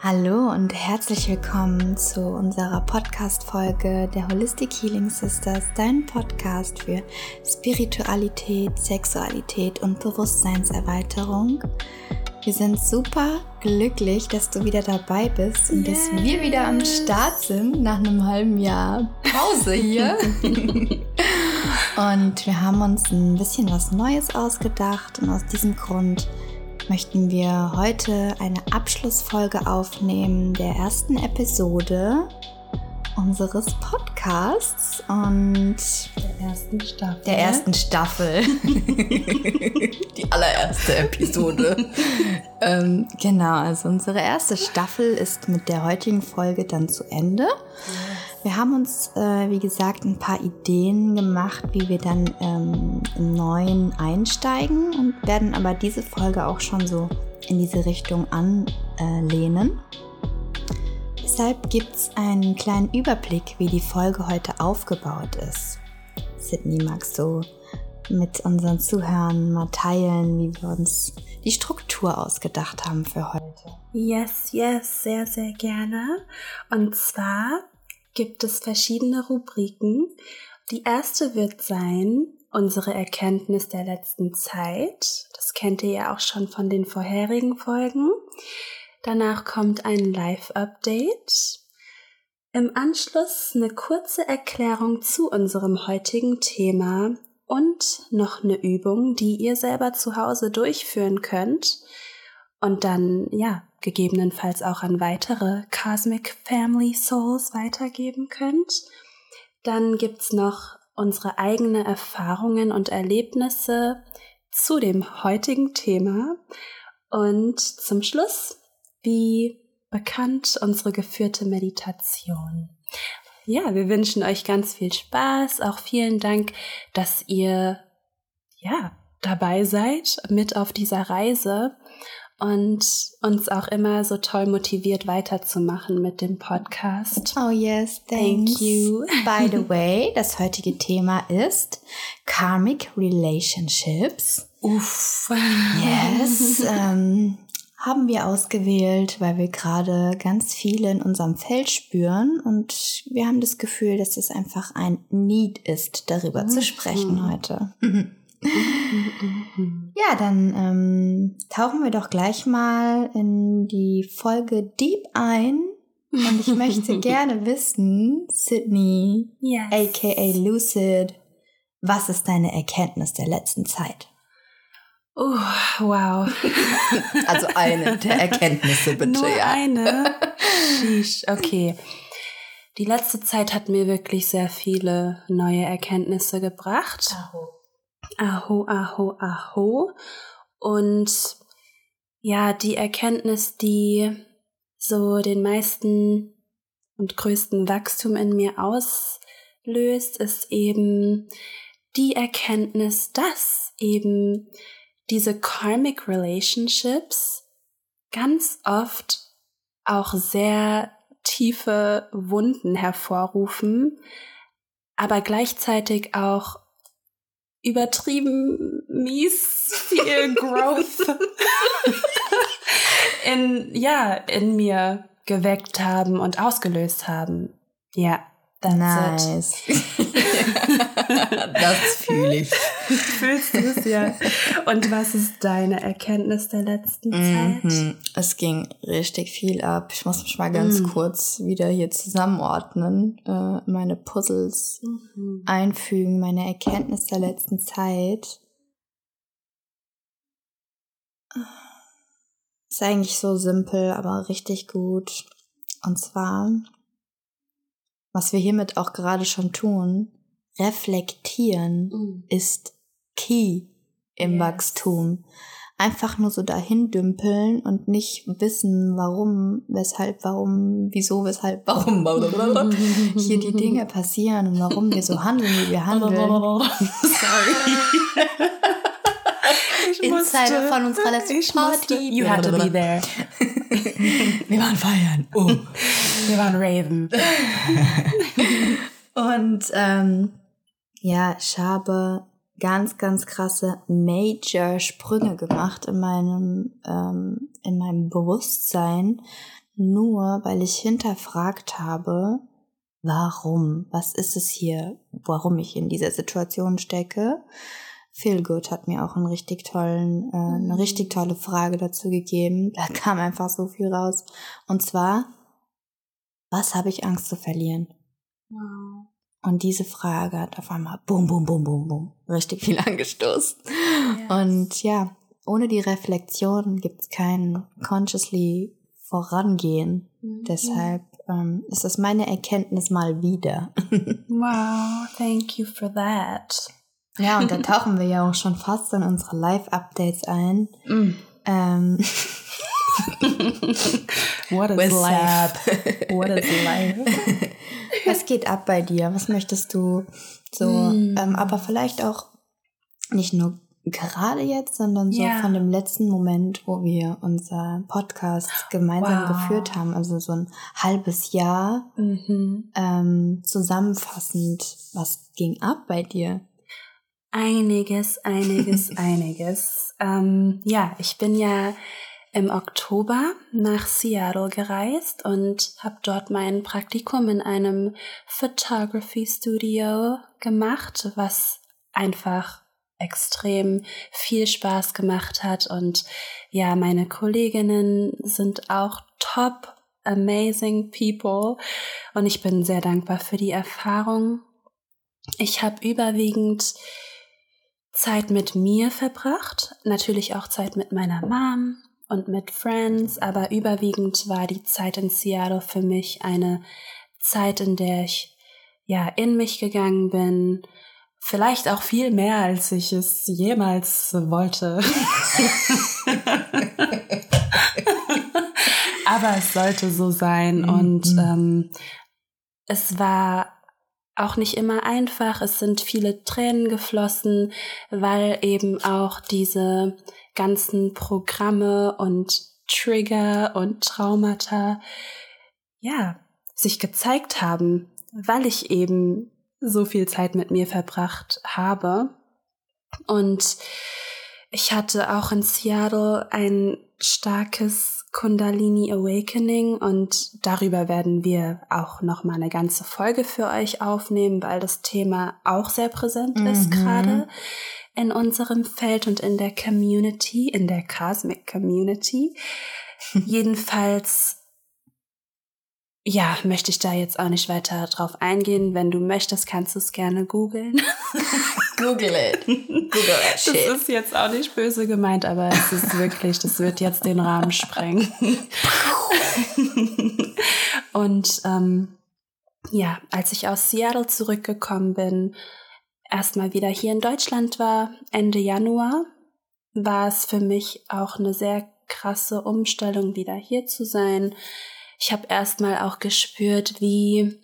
Hallo und herzlich willkommen zu unserer Podcast-Folge der Holistic Healing Sisters, dein Podcast für Spiritualität, Sexualität und Bewusstseinserweiterung. Wir sind super glücklich, dass du wieder dabei bist und yes. dass wir wieder am Start sind nach einem halben Jahr Pause hier. und wir haben uns ein bisschen was Neues ausgedacht und aus diesem Grund möchten wir heute eine Abschlussfolge aufnehmen der ersten Episode unseres Podcasts und der ersten Staffel. Der ersten Staffel. Die allererste Episode. ähm, genau, also unsere erste Staffel ist mit der heutigen Folge dann zu Ende. Wir haben uns, äh, wie gesagt, ein paar Ideen gemacht, wie wir dann ähm, im Neuen einsteigen und werden aber diese Folge auch schon so in diese Richtung anlehnen. Deshalb gibt es einen kleinen Überblick, wie die Folge heute aufgebaut ist. Sydney, magst du mit unseren Zuhörern mal teilen, wie wir uns die Struktur ausgedacht haben für heute? Yes, yes, sehr, sehr gerne. Und zwar gibt es verschiedene Rubriken. Die erste wird sein, unsere Erkenntnis der letzten Zeit. Das kennt ihr ja auch schon von den vorherigen Folgen. Danach kommt ein Live-Update. Im Anschluss eine kurze Erklärung zu unserem heutigen Thema und noch eine Übung, die ihr selber zu Hause durchführen könnt und dann, ja, gegebenenfalls auch an weitere Cosmic Family Souls weitergeben könnt. Dann gibt's noch unsere eigene Erfahrungen und Erlebnisse zu dem heutigen Thema. Und zum Schluss, wie bekannt, unsere geführte Meditation. Ja, wir wünschen euch ganz viel Spaß. Auch vielen Dank, dass ihr, ja, dabei seid mit auf dieser Reise und uns auch immer so toll motiviert weiterzumachen mit dem Podcast. Oh yes, thank Thanks. you. By the way, das heutige Thema ist Karmic Relationships. Uff. Yes. ähm, haben wir ausgewählt, weil wir gerade ganz viele in unserem Feld spüren und wir haben das Gefühl, dass es einfach ein Need ist, darüber mhm. zu sprechen heute. ja, dann ähm, tauchen wir doch gleich mal in die Folge Deep ein. Und ich möchte gerne wissen, Sydney, yes. aka Lucid, was ist deine Erkenntnis der letzten Zeit? Oh, wow. also eine der Erkenntnisse, bitte. Nur ja. eine? Sheesh, okay. Die letzte Zeit hat mir wirklich sehr viele neue Erkenntnisse gebracht. Oh. Aho, aho, aho. Und ja, die Erkenntnis, die so den meisten und größten Wachstum in mir auslöst, ist eben die Erkenntnis, dass eben diese Karmic Relationships ganz oft auch sehr tiefe Wunden hervorrufen, aber gleichzeitig auch übertrieben mies viel Growth in, ja, in mir geweckt haben und ausgelöst haben. Ja, that's nice. das fühle ich. Fühlst du es ja. Und was ist deine Erkenntnis der letzten Zeit? Mhm. Es ging richtig viel ab. Ich muss mich mal ganz mhm. kurz wieder hier zusammenordnen, äh, meine Puzzles mhm. einfügen, meine Erkenntnis der letzten Zeit. Ist eigentlich so simpel, aber richtig gut. Und zwar, was wir hiermit auch gerade schon tun, reflektieren mm. ist key im yes. Wachstum. Einfach nur so dahin dümpeln und nicht wissen, warum, weshalb, warum, wieso, weshalb, warum hier die Dinge passieren und warum wir so handeln, wie wir handeln. Sorry. Insider von unserer letzten Party. You had to be there. wir waren feiern. Oh. Wir waren raven. und ähm, ja, ich habe ganz, ganz krasse Major Sprünge gemacht in meinem, ähm, in meinem Bewusstsein nur weil ich hinterfragt habe, warum, was ist es hier, warum ich in dieser Situation stecke. Feel Good hat mir auch einen richtig tollen, äh, eine mhm. richtig tolle Frage dazu gegeben. Da kam einfach so viel raus. Und zwar, was habe ich Angst zu verlieren? Wow. Und diese Frage hat auf einmal bum, bum, bum, bum, bum, richtig viel angestoßen. Yes. Und ja, ohne die Reflexion gibt es kein consciously Vorangehen. Mhm. Deshalb ähm, ist das meine Erkenntnis mal wieder. wow, thank you for that. Ja, und da tauchen wir ja auch schon fast in unsere Live-Updates ein. Mm. Ähm, What is What's life? Up? What is life? Was geht ab bei dir? Was möchtest du so? Mm. Ähm, aber vielleicht auch nicht nur gerade jetzt, sondern so yeah. von dem letzten Moment, wo wir unser Podcast gemeinsam wow. geführt haben, also so ein halbes Jahr mhm. ähm, zusammenfassend, was ging ab bei dir? Einiges, einiges, einiges. Ähm, ja, ich bin ja im Oktober nach Seattle gereist und habe dort mein Praktikum in einem Photography Studio gemacht, was einfach extrem viel Spaß gemacht hat und ja, meine Kolleginnen sind auch top amazing people und ich bin sehr dankbar für die Erfahrung. Ich habe überwiegend Zeit mit mir verbracht, natürlich auch Zeit mit meiner Mom und mit Friends, aber überwiegend war die Zeit in Seattle für mich eine Zeit, in der ich ja in mich gegangen bin, Vielleicht auch viel mehr, als ich es jemals wollte. Aber es sollte so sein. Mhm. Und ähm, es war auch nicht immer einfach. Es sind viele Tränen geflossen, weil eben auch diese ganzen Programme und Trigger und Traumata, ja, sich gezeigt haben, weil ich eben so viel Zeit mit mir verbracht habe. Und ich hatte auch in Seattle ein starkes Kundalini Awakening und darüber werden wir auch noch mal eine ganze Folge für euch aufnehmen, weil das Thema auch sehr präsent mhm. ist gerade in unserem Feld und in der Community, in der Cosmic Community. Jedenfalls ja, möchte ich da jetzt auch nicht weiter drauf eingehen. Wenn du möchtest, kannst du es gerne googeln. Google it. Google that shit. Das ist jetzt auch nicht böse gemeint, aber es ist wirklich, das wird jetzt den Rahmen sprengen. Und ähm, ja, als ich aus Seattle zurückgekommen bin, erstmal wieder hier in Deutschland war, Ende Januar, war es für mich auch eine sehr krasse Umstellung, wieder hier zu sein ich habe erstmal auch gespürt, wie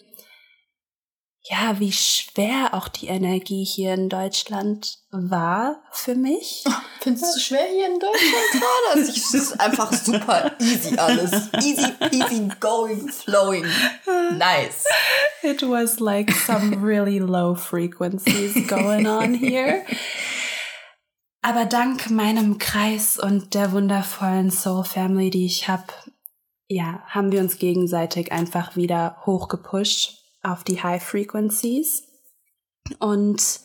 ja, wie schwer auch die Energie hier in Deutschland war für mich. Findest du schwer hier in Deutschland gerade? Also es ist einfach super easy alles. Easy easy going, flowing. Nice. It was like some really low frequencies going on here. Aber dank meinem Kreis und der wundervollen Soul Family, die ich habe, ja, haben wir uns gegenseitig einfach wieder hochgepusht auf die High Frequencies. Und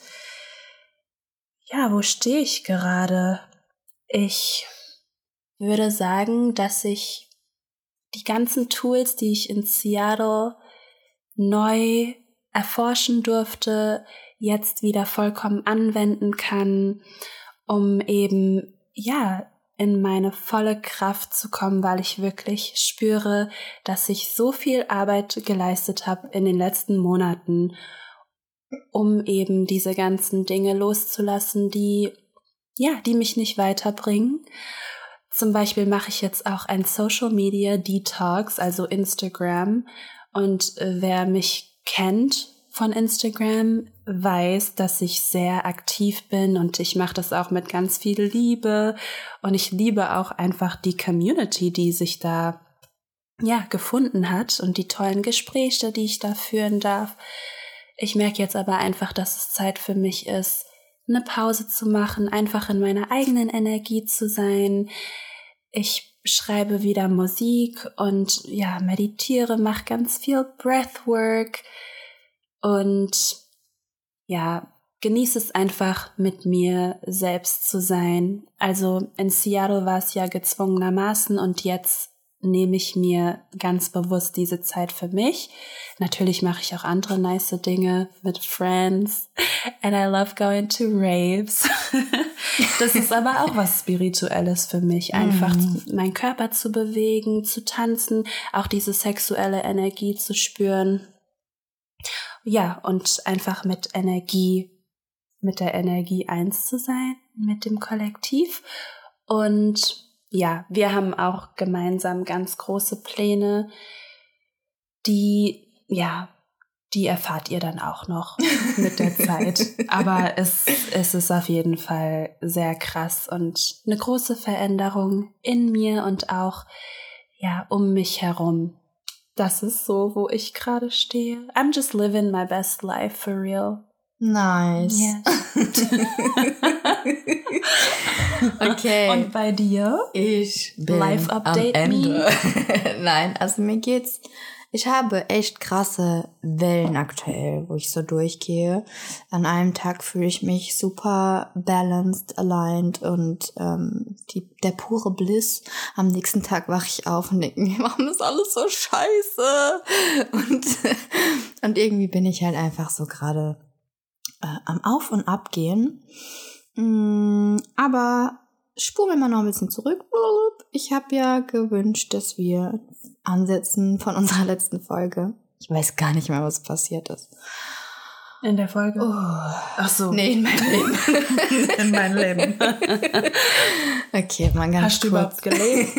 ja, wo stehe ich gerade? Ich würde sagen, dass ich die ganzen Tools, die ich in Seattle neu erforschen durfte, jetzt wieder vollkommen anwenden kann, um eben, ja, in meine volle Kraft zu kommen, weil ich wirklich spüre, dass ich so viel Arbeit geleistet habe in den letzten Monaten, um eben diese ganzen Dinge loszulassen, die ja, die mich nicht weiterbringen. Zum Beispiel mache ich jetzt auch ein Social Media Detox, also Instagram. Und äh, wer mich kennt, von Instagram weiß, dass ich sehr aktiv bin und ich mache das auch mit ganz viel Liebe und ich liebe auch einfach die Community, die sich da ja gefunden hat und die tollen Gespräche, die ich da führen darf. Ich merke jetzt aber einfach, dass es Zeit für mich ist, eine Pause zu machen, einfach in meiner eigenen Energie zu sein. Ich schreibe wieder Musik und ja, meditiere, mache ganz viel Breathwork und ja, genieße es einfach mit mir selbst zu sein. Also in Seattle war es ja gezwungenermaßen und jetzt nehme ich mir ganz bewusst diese Zeit für mich. Natürlich mache ich auch andere nice Dinge mit Friends. And I love going to raves. das ist aber auch was Spirituelles für mich. Einfach mm. meinen Körper zu bewegen, zu tanzen, auch diese sexuelle Energie zu spüren. Ja, und einfach mit Energie, mit der Energie eins zu sein, mit dem Kollektiv. Und ja, wir haben auch gemeinsam ganz große Pläne, die, ja, die erfahrt ihr dann auch noch mit der Zeit. Aber es, es ist auf jeden Fall sehr krass und eine große Veränderung in mir und auch, ja, um mich herum. Das ist so, wo ich gerade stehe. I'm just living my best life for real. Nice. Yeah. okay. Und bei dir? Ich bin Live Update am Ende. me. Nein, also mir geht's. Ich habe echt krasse Wellen aktuell, wo ich so durchgehe. An einem Tag fühle ich mich super balanced, aligned und ähm, die, der pure Bliss. Am nächsten Tag wache ich auf und denke mir, warum ist alles so scheiße? Und, und irgendwie bin ich halt einfach so gerade äh, am Auf und Ab gehen. Mm, aber spuren wir mal noch ein bisschen zurück. Ich habe ja gewünscht, dass wir ansetzen von unserer letzten Folge. Ich weiß gar nicht mehr, was passiert ist. In der Folge? Oh. Ach so. Nee, in meinem Leben. In meinem Leben. okay, mal ganz Hast du kurz. überhaupt gelebt?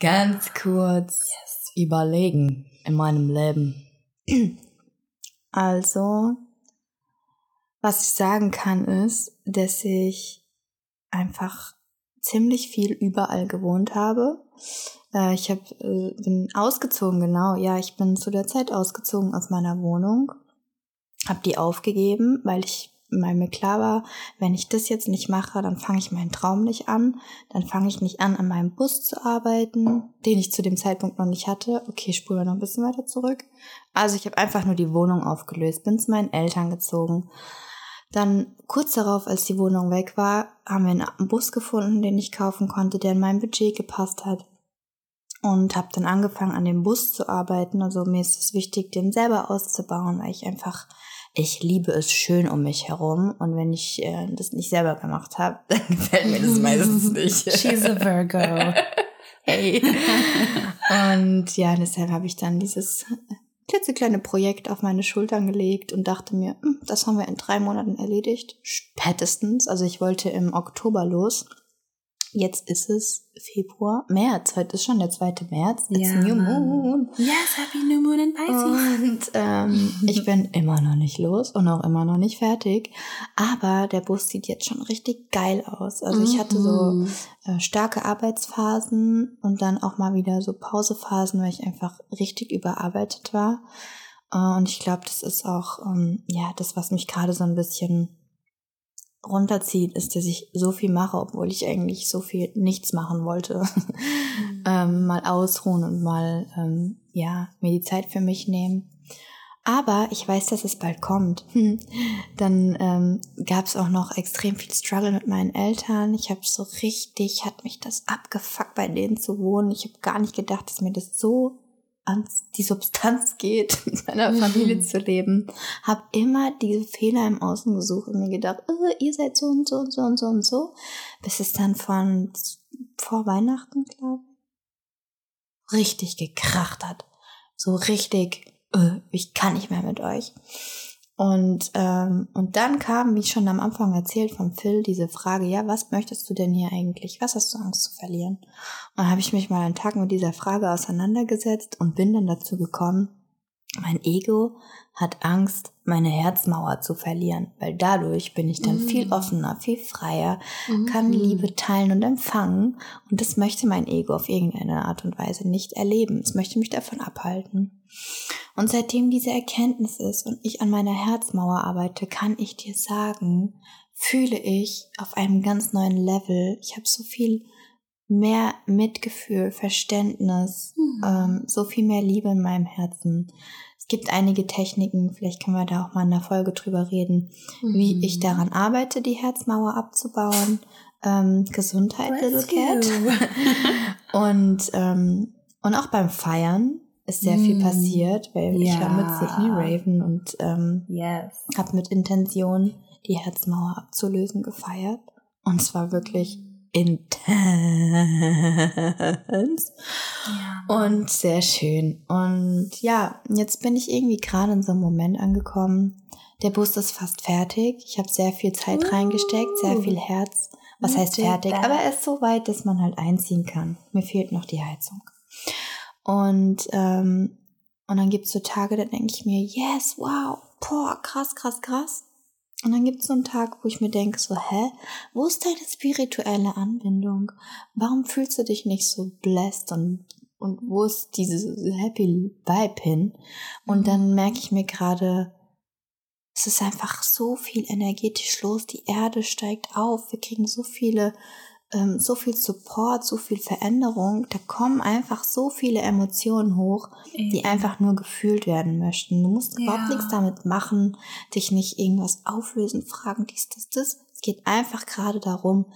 ganz kurz überlegen in meinem Leben. Also, was ich sagen kann, ist, dass ich einfach ziemlich viel überall gewohnt habe. Äh, ich hab, äh, bin ausgezogen, genau. Ja, ich bin zu der Zeit ausgezogen aus meiner Wohnung. Hab die aufgegeben, weil ich weil mir klar war, wenn ich das jetzt nicht mache, dann fange ich meinen Traum nicht an. Dann fange ich nicht an, an meinem Bus zu arbeiten, den ich zu dem Zeitpunkt noch nicht hatte. Okay, spulen wir noch ein bisschen weiter zurück. Also ich habe einfach nur die Wohnung aufgelöst, bin zu meinen Eltern gezogen. Dann kurz darauf, als die Wohnung weg war, haben wir einen Bus gefunden, den ich kaufen konnte, der in mein Budget gepasst hat. Und habe dann angefangen, an dem Bus zu arbeiten. Also mir ist es wichtig, den selber auszubauen, weil ich einfach, ich liebe es schön um mich herum. Und wenn ich äh, das nicht selber gemacht habe, dann gefällt mir das meistens nicht. She's a Virgo. hey. Und ja, deshalb habe ich dann dieses klitzekleine Projekt auf meine Schultern gelegt und dachte mir, hm, das haben wir in drei Monaten erledigt. Spätestens. Also ich wollte im Oktober los. Jetzt ist es Februar, März. Heute ist schon der 2. März. It's Ja, New. Moon. Yes, Happy New Moon in Pisces. Und ähm, ich bin immer noch nicht los und auch immer noch nicht fertig. Aber der Bus sieht jetzt schon richtig geil aus. Also ich hatte so Mhm. äh, starke Arbeitsphasen und dann auch mal wieder so Pausephasen, weil ich einfach richtig überarbeitet war. Äh, und ich glaube, das ist auch ähm, ja das, was mich gerade so ein bisschen runterzieht, ist, dass ich so viel mache, obwohl ich eigentlich so viel nichts machen wollte. ähm, mal ausruhen und mal ähm, ja mir die Zeit für mich nehmen. Aber ich weiß, dass es bald kommt. Dann ähm, gab es auch noch extrem viel Struggle mit meinen Eltern. Ich habe so richtig, hat mich das abgefuckt, bei denen zu wohnen. Ich habe gar nicht gedacht, dass mir das so an die Substanz geht, mit meiner Familie Mhm. zu leben. Habe immer diese Fehler im Außen gesucht und mir gedacht, äh, ihr seid so und so und so und so und so. Bis es dann von vor Weihnachten, glaube ich, richtig gekracht hat. So richtig, äh, ich kann nicht mehr mit euch. Und, ähm, und dann kam, wie schon am Anfang erzählt von Phil, diese Frage, ja, was möchtest du denn hier eigentlich? Was hast du Angst zu verlieren? Und dann habe ich mich mal einen Tag mit dieser Frage auseinandergesetzt und bin dann dazu gekommen, mein Ego hat Angst, meine Herzmauer zu verlieren, weil dadurch bin ich dann Mm. viel offener, viel freier, Mhm. kann Liebe teilen und empfangen und das möchte mein Ego auf irgendeine Art und Weise nicht erleben. Es möchte mich davon abhalten. Und seitdem diese Erkenntnis ist und ich an meiner Herzmauer arbeite, kann ich dir sagen, fühle ich auf einem ganz neuen Level. Ich habe so viel mehr Mitgefühl, Verständnis, Mhm. ähm, so viel mehr Liebe in meinem Herzen. Es gibt einige Techniken, vielleicht können wir da auch mal in der Folge drüber reden, wie Mhm. ich daran arbeite, die Herzmauer abzubauen. Ähm, Gesundheit, Little Cat. Und, ähm, und auch beim Feiern ist sehr viel Mm. passiert, weil ich war mit Ja. Sydney Raven und ähm, Yes. habe mit Intention die Herzmauer abzulösen gefeiert. Und es war wirklich intens Ja. und sehr schön. Und ja, jetzt bin ich irgendwie gerade in so einem Moment angekommen. Der Bus ist fast fertig. Ich habe sehr viel Zeit Uh. reingesteckt, sehr viel Herz. Was heißt fertig? Aber er ist so weit, dass man halt einziehen kann. Mir fehlt noch die Heizung. Und, ähm, und dann gibt's so Tage, da denke ich mir, yes, wow, boah, krass, krass, krass. Und dann gibt's so einen Tag, wo ich mir denke, so, hä, wo ist deine spirituelle Anbindung? Warum fühlst du dich nicht so blessed und, und wo ist diese happy Vibe hin? Und dann merke ich mir gerade, es ist einfach so viel energetisch los. Die Erde steigt auf. Wir kriegen so viele, ähm, so viel Support, so viel Veränderung. Da kommen einfach so viele Emotionen hoch, die einfach nur gefühlt werden möchten. Du musst überhaupt Ja. nichts damit machen, dich nicht irgendwas auflösen, fragen, dies, das, das. Es geht einfach gerade darum,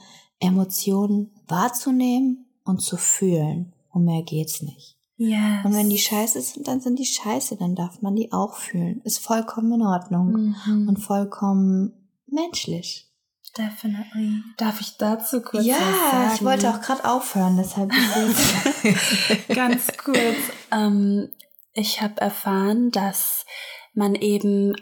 Emotionen wahrzunehmen und zu fühlen. Um mehr geht's nicht. Yes. Und wenn die scheiße sind, dann sind die scheiße, dann darf man die auch fühlen. Ist vollkommen in Ordnung Mhm. und vollkommen menschlich. Definitely. Darf ich dazu kurz was ja, sagen? ich wollte auch gerade aufhören, deshalb Ganz kurz. Ähm, ich habe erfahren, dass man eben,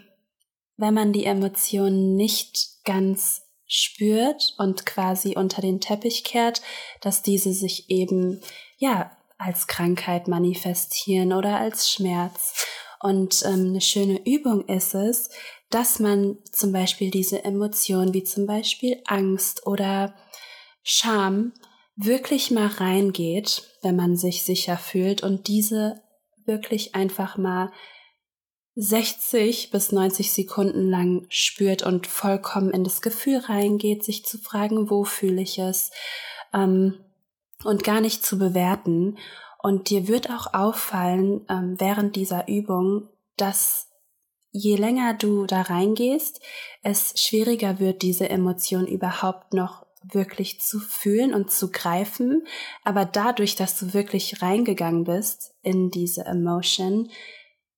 wenn man die Emotionen nicht ganz spürt und quasi unter den Teppich kehrt, dass diese sich eben, ja, als Krankheit manifestieren oder als Schmerz. Und ähm, eine schöne Übung ist es, dass man zum Beispiel diese Emotionen wie zum Beispiel Angst oder Scham wirklich mal reingeht, wenn man sich sicher fühlt und diese wirklich einfach mal 60 bis 90 Sekunden lang spürt und vollkommen in das Gefühl reingeht, sich zu fragen, wo fühle ich es ähm, und gar nicht zu bewerten. Und dir wird auch auffallen ähm, während dieser Übung, dass je länger du da reingehst, es schwieriger wird, diese Emotion überhaupt noch wirklich zu fühlen und zu greifen. Aber dadurch, dass du wirklich reingegangen bist in diese Emotion,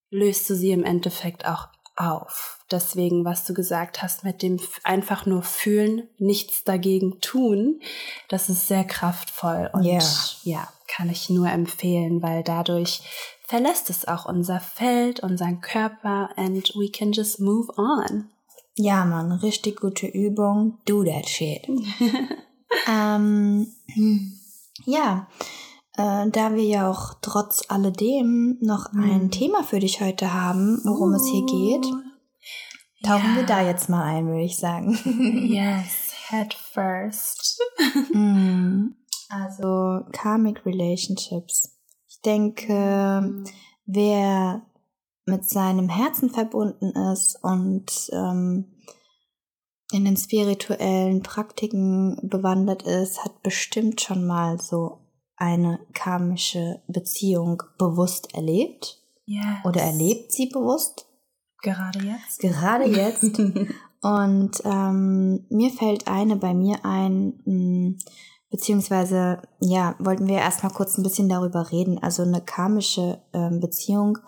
löst du sie im Endeffekt auch auf. Deswegen, was du gesagt hast mit dem einfach nur fühlen, nichts dagegen tun, das ist sehr kraftvoll und Ja. ja, kann ich nur empfehlen, weil dadurch verlässt es auch unser Feld, unseren Körper and we can just move on. Ja, Mann, richtig gute Übung. Do that shit. ähm, ja, äh, da wir ja auch trotz alledem noch ein Mhm. Thema für dich heute haben, worum es hier geht, tauchen Ja. wir da jetzt mal ein, würde ich sagen. Yes, head first. Mm, Also Karmic Relationships. Ich denke, wer mit seinem Herzen verbunden ist und ähm, in den spirituellen Praktiken bewandert ist, hat bestimmt schon mal so eine karmische Beziehung bewusst erlebt Yes. oder erlebt sie bewusst, Gerade jetzt. gerade jetzt. Und ähm, mir fällt eine bei mir ein, mh, beziehungsweise, ja, wollten wir erstmal kurz ein bisschen darüber reden. Also eine karmische ähm, Beziehung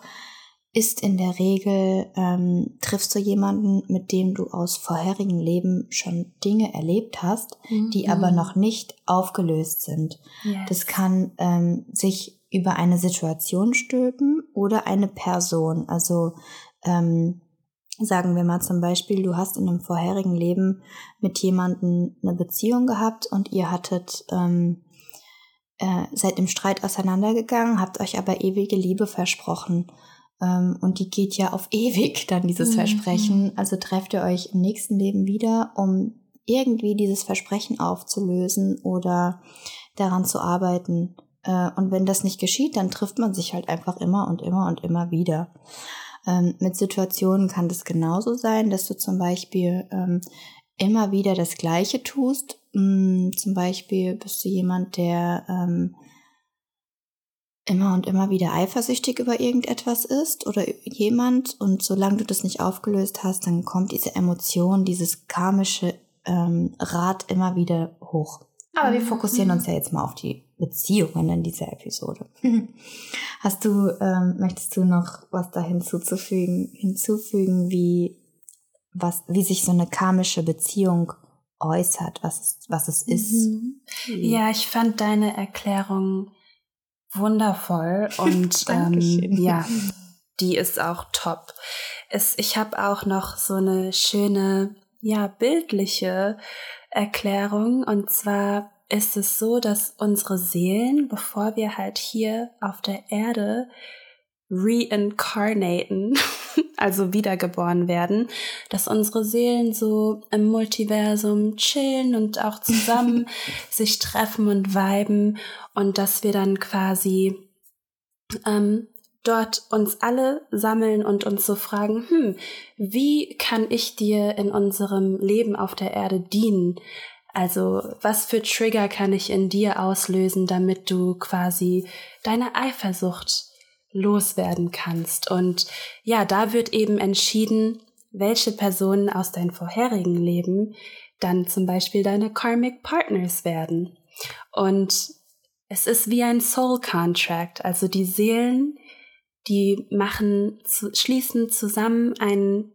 ist in der Regel, ähm, triffst du jemanden, mit dem du aus vorherigen Leben schon Dinge erlebt hast, die aber Mhm. noch nicht aufgelöst sind. Yes. Das kann ähm, sich über eine Situation stülpen oder eine Person. Also ähm, sagen wir mal zum Beispiel, du hast in einem vorherigen Leben mit jemandem eine Beziehung gehabt und ihr hattet ähm, äh, seid im Streit auseinandergegangen, habt euch aber ewige Liebe versprochen. Ähm, und die geht ja auf ewig dann dieses Mhm. Versprechen. Also trefft ihr euch im nächsten Leben wieder, um irgendwie dieses Versprechen aufzulösen oder daran zu arbeiten. Äh, und wenn das nicht geschieht, dann trifft man sich halt einfach immer und immer und immer wieder. Ähm, mit Situationen kann das genauso sein, dass du zum Beispiel ähm, immer wieder das Gleiche tust. Mm, zum Beispiel bist du jemand, der ähm, immer und immer wieder eifersüchtig über irgendetwas ist oder jemand und solange du das nicht aufgelöst hast, dann kommt diese Emotion, dieses karmische ähm, Rad immer wieder hoch. Aber wir fokussieren uns ja jetzt mal auf die Beziehungen in dieser Episode. Hast du, ähm, möchtest du noch was da hinzuzufügen, hinzufügen, wie, was, wie sich so eine karmische Beziehung äußert, was, was es ist? Mhm. Ja, ich fand deine Erklärung wundervoll und ähm, ja, die ist auch top. Es, ich habe auch noch so eine schöne, ja, bildliche Erklärung. Und zwar ist es so, dass unsere Seelen, bevor wir halt hier auf der Erde reincarnaten, also wiedergeboren werden, dass unsere Seelen so im Multiversum chillen und auch zusammen sich treffen und viben und dass wir dann quasi ähm, dort uns alle sammeln und uns so fragen, hm, wie kann ich dir in unserem Leben auf der Erde dienen? Also was für Trigger kann ich in dir auslösen, damit du quasi deine Eifersucht loswerden kannst. Und ja, da wird eben entschieden, welche Personen aus deinem vorherigen Leben dann zum Beispiel deine Karmic Partners werden. Und es ist wie ein Soul Contract, also die Seelen, die machen, schließen zusammen einen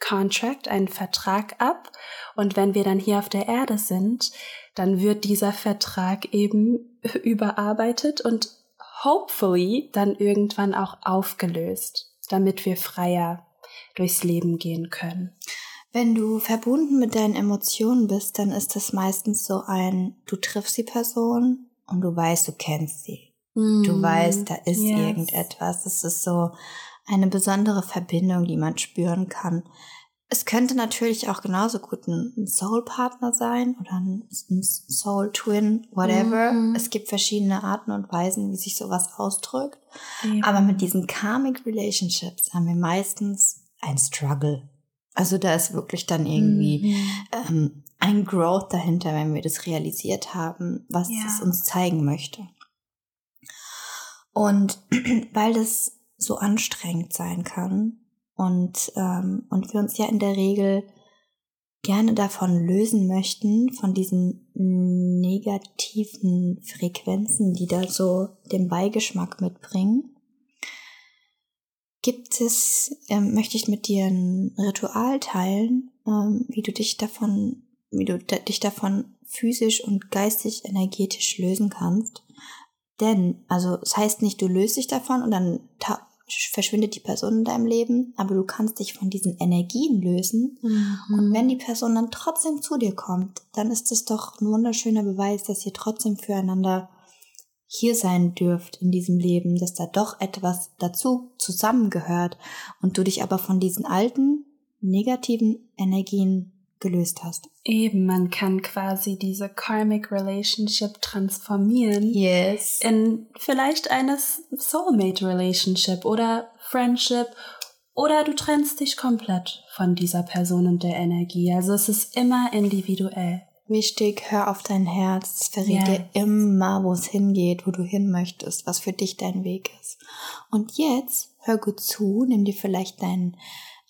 Contract, einen Vertrag ab. Und wenn wir dann hier auf der Erde sind, dann wird dieser Vertrag eben überarbeitet und hopefully dann irgendwann auch aufgelöst, damit wir freier durchs Leben gehen können. Wenn du verbunden mit deinen Emotionen bist, dann ist das meistens so ein, du triffst die Person und du weißt, du kennst sie. Mm, du weißt, da ist yes. irgendetwas. Es ist so eine besondere Verbindung, die man spüren kann. Es könnte natürlich auch genauso gut ein Soul-Partner sein oder ein Soul-Twin, whatever. Mhm. Es gibt verschiedene Arten und Weisen, wie sich sowas ausdrückt. Ja. Aber mit diesen Karmic Relationships haben wir meistens ein Struggle. Also da ist wirklich dann irgendwie mhm. ähm, ein Growth dahinter, wenn wir das realisiert haben, was ja. es uns zeigen möchte. Und weil das so anstrengend sein kann, und, ähm, und wir uns ja in der Regel gerne davon lösen möchten, von diesen negativen Frequenzen, die da so den Beigeschmack mitbringen, gibt es, ähm, möchte ich mit dir ein Ritual teilen, ähm, wie du dich davon, wie du dich davon physisch und geistig energetisch lösen kannst. Denn, also, es das heißt nicht, du löst dich davon und dann verschwindet die Person in deinem Leben, aber du kannst dich von diesen Energien lösen. Mhm. Und wenn die Person dann trotzdem zu dir kommt, dann ist es doch ein wunderschöner Beweis, dass ihr trotzdem füreinander hier sein dürft in diesem Leben, dass da doch etwas dazu zusammengehört und du dich aber von diesen alten negativen Energien gelöst hast. Eben, man kann quasi diese Karmic Relationship transformieren. Yes. In vielleicht eine Soulmate Relationship oder Friendship oder du trennst dich komplett von dieser Person und der Energie. Also es ist immer individuell. Wichtig, hör auf dein Herz. Es verrät yes. dir immer, wo es hingeht, wo du hin möchtest, was für dich dein Weg ist. Und jetzt hör gut zu, nimm dir vielleicht deinen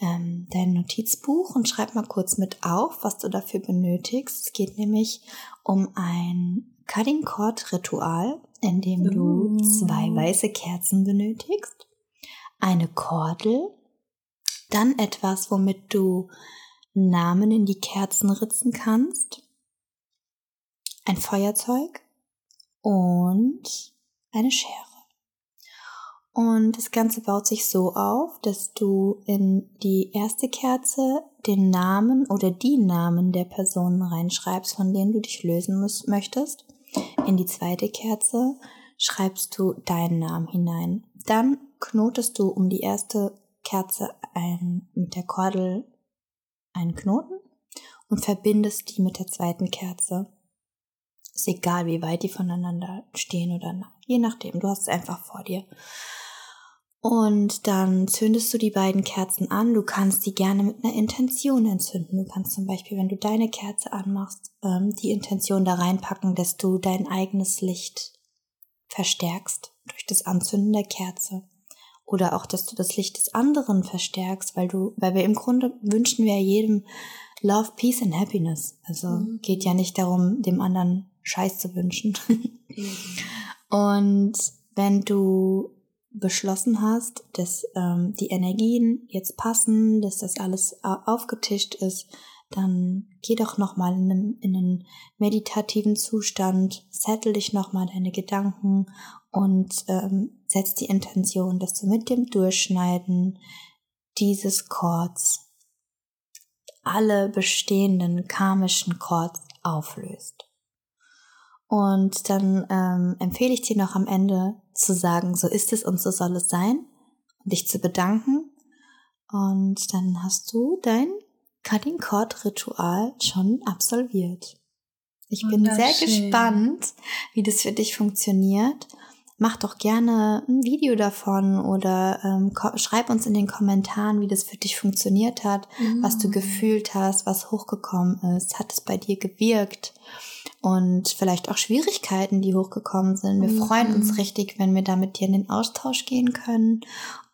ähm, dein Notizbuch und schreib mal kurz mit auf, was du dafür benötigst. Es geht nämlich um ein Cutting Cord Ritual, in dem du uh. zwei weiße Kerzen benötigst, eine Kordel, dann etwas, womit du Namen in die Kerzen ritzen kannst, ein Feuerzeug und eine Schere. Und das Ganze baut sich so auf, dass du in die erste Kerze den Namen oder die Namen der Personen reinschreibst, von denen du dich lösen möchtest. In die zweite Kerze schreibst du deinen Namen hinein. Dann knotest du um die erste Kerze ein, mit der Kordel einen Knoten und verbindest die mit der zweiten Kerze. Ist egal, wie weit die voneinander stehen oder nah. Je nachdem, du hast es einfach vor dir. Und dann zündest du die beiden Kerzen an. Du kannst die gerne mit einer Intention entzünden. Du kannst zum Beispiel, wenn du deine Kerze anmachst, ähm, die Intention da reinpacken, dass du dein eigenes Licht verstärkst durch das Anzünden der Kerze. Oder auch, dass du das Licht des anderen verstärkst, weil du, weil wir im Grunde wünschen wir jedem Love, Peace and Happiness. Also mhm. geht ja nicht darum, dem anderen Scheiß zu wünschen. mhm. Und wenn du beschlossen hast, dass ähm, die Energien jetzt passen, dass das alles aufgetischt ist, dann geh doch nochmal in, einen, in einen meditativen Zustand, settle dich nochmal deine Gedanken und ähm, setz die Intention, dass du mit dem Durchschneiden dieses Chords alle bestehenden karmischen Chords auflöst. Und dann ähm, empfehle ich dir noch am Ende zu sagen, so ist es und so soll es sein, und dich zu bedanken. Und dann hast du dein Cutting Cord Ritual schon absolviert. Ich bin sehr gespannt, wie das für dich funktioniert. Mach doch gerne ein Video davon oder ähm, schreib uns in den Kommentaren, wie das für dich funktioniert hat, mhm. was du mm. gefühlt hast, was hochgekommen ist. Hat es bei dir gewirkt? Und vielleicht auch Schwierigkeiten, die hochgekommen sind. Wir mhm. freuen uns richtig, wenn wir da mit dir in den Austausch gehen können.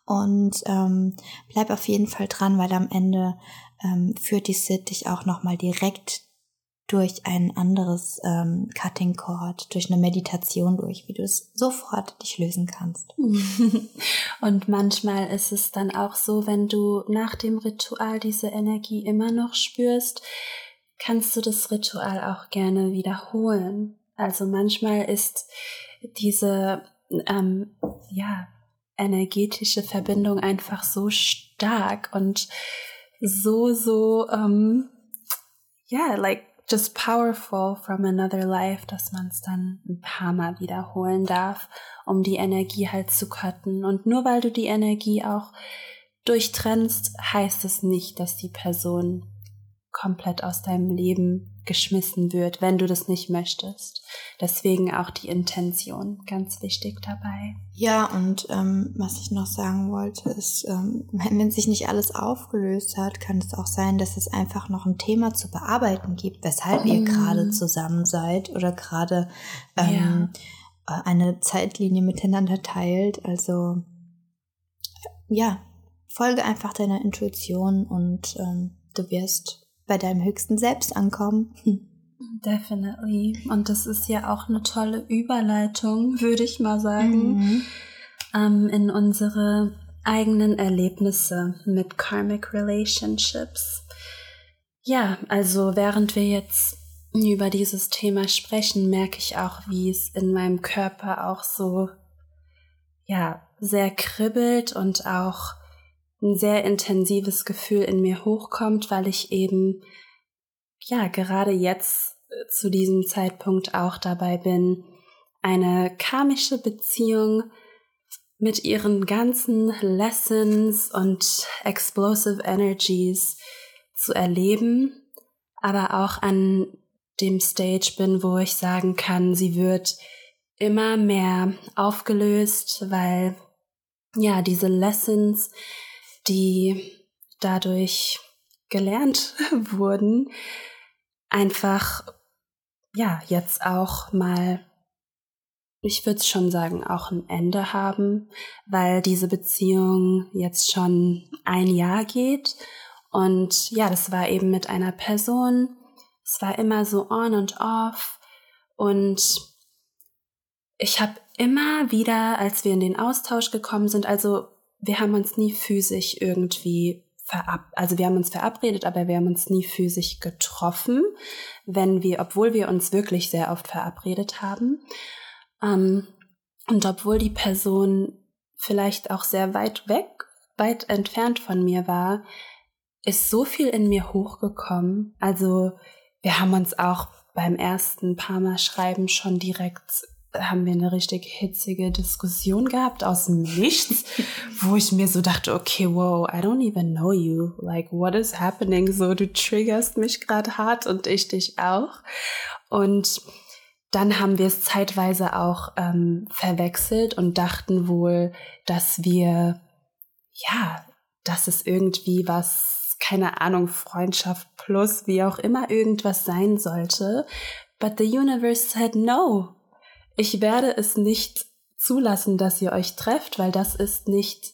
Und ähm, bleib auf jeden Fall dran, weil am Ende ähm, führt die Sit dich auch nochmal direkt durch ein anderes ähm, Cutting Cord, durch eine Meditation durch, wie du es sofort dich lösen kannst. Und manchmal ist es dann auch so, wenn du nach dem Ritual diese Energie immer noch spürst, kannst du das Ritual auch gerne wiederholen. Also manchmal ist diese ähm, ja energetische Verbindung einfach so stark und so so ähm, ja like just powerful from another life, dass man es dann ein paar Mal wiederholen darf, um die Energie halt zu cutten. Und nur weil du die Energie auch durchtrennst, heißt es nicht, dass die Person komplett aus deinem Leben geschmissen wird, wenn du das nicht möchtest. Deswegen auch die Intention ganz wichtig dabei. Ja, und ähm, was ich noch sagen wollte, ist, ähm, wenn sich nicht alles aufgelöst hat, kann es auch sein, dass es einfach noch ein Thema zu bearbeiten gibt, weshalb ihr gerade mhm. zusammen seid oder gerade ähm, ja. eine Zeitlinie miteinander teilt. Also ja, folge einfach deiner Intuition und ähm, du wirst bei deinem höchsten Selbst ankommen. Definitely. Und das ist ja auch eine tolle Überleitung, würde ich mal sagen, mhm. ähm, in unsere eigenen Erlebnisse mit Karmic Relationships. Ja, also während wir jetzt über dieses Thema sprechen, merke ich auch, wie es in meinem Körper auch so, ja, sehr kribbelt und auch ein sehr intensives Gefühl in mir hochkommt, weil ich eben, ja, gerade jetzt äh, zu diesem Zeitpunkt auch dabei bin, eine karmische Beziehung mit ihren ganzen Lessons und explosive Energies zu erleben, aber auch an dem Stage bin, wo ich sagen kann, sie wird immer mehr aufgelöst, weil ja, diese Lessons, die dadurch gelernt wurden, einfach, ja, jetzt auch mal, ich würde schon sagen, auch ein Ende haben, weil diese Beziehung jetzt schon ein Jahr geht. Und ja, das war eben mit einer Person. Es war immer so on und off. Und ich habe immer wieder, als wir in den Austausch gekommen sind, also wir haben uns nie physisch irgendwie verab, also wir haben uns verabredet, aber wir haben uns nie physisch getroffen, wenn wir, obwohl wir uns wirklich sehr oft verabredet haben. Ähm, und obwohl die Person vielleicht auch sehr weit weg, weit entfernt von mir war, ist so viel in mir hochgekommen. Also wir haben uns auch beim ersten paar Mal schreiben schon direkt haben wir eine richtig hitzige Diskussion gehabt aus dem Nichts, wo ich mir so dachte, okay, wow, I don't even know you. Like, what is happening? So, du triggerst mich gerade hart und ich dich auch. Und dann haben wir es zeitweise auch ähm, verwechselt und dachten wohl, dass wir, ja, dass es irgendwie was, keine Ahnung, Freundschaft plus, wie auch immer irgendwas sein sollte. But the universe said no. Ich werde es nicht zulassen, dass ihr euch trefft, weil das ist nicht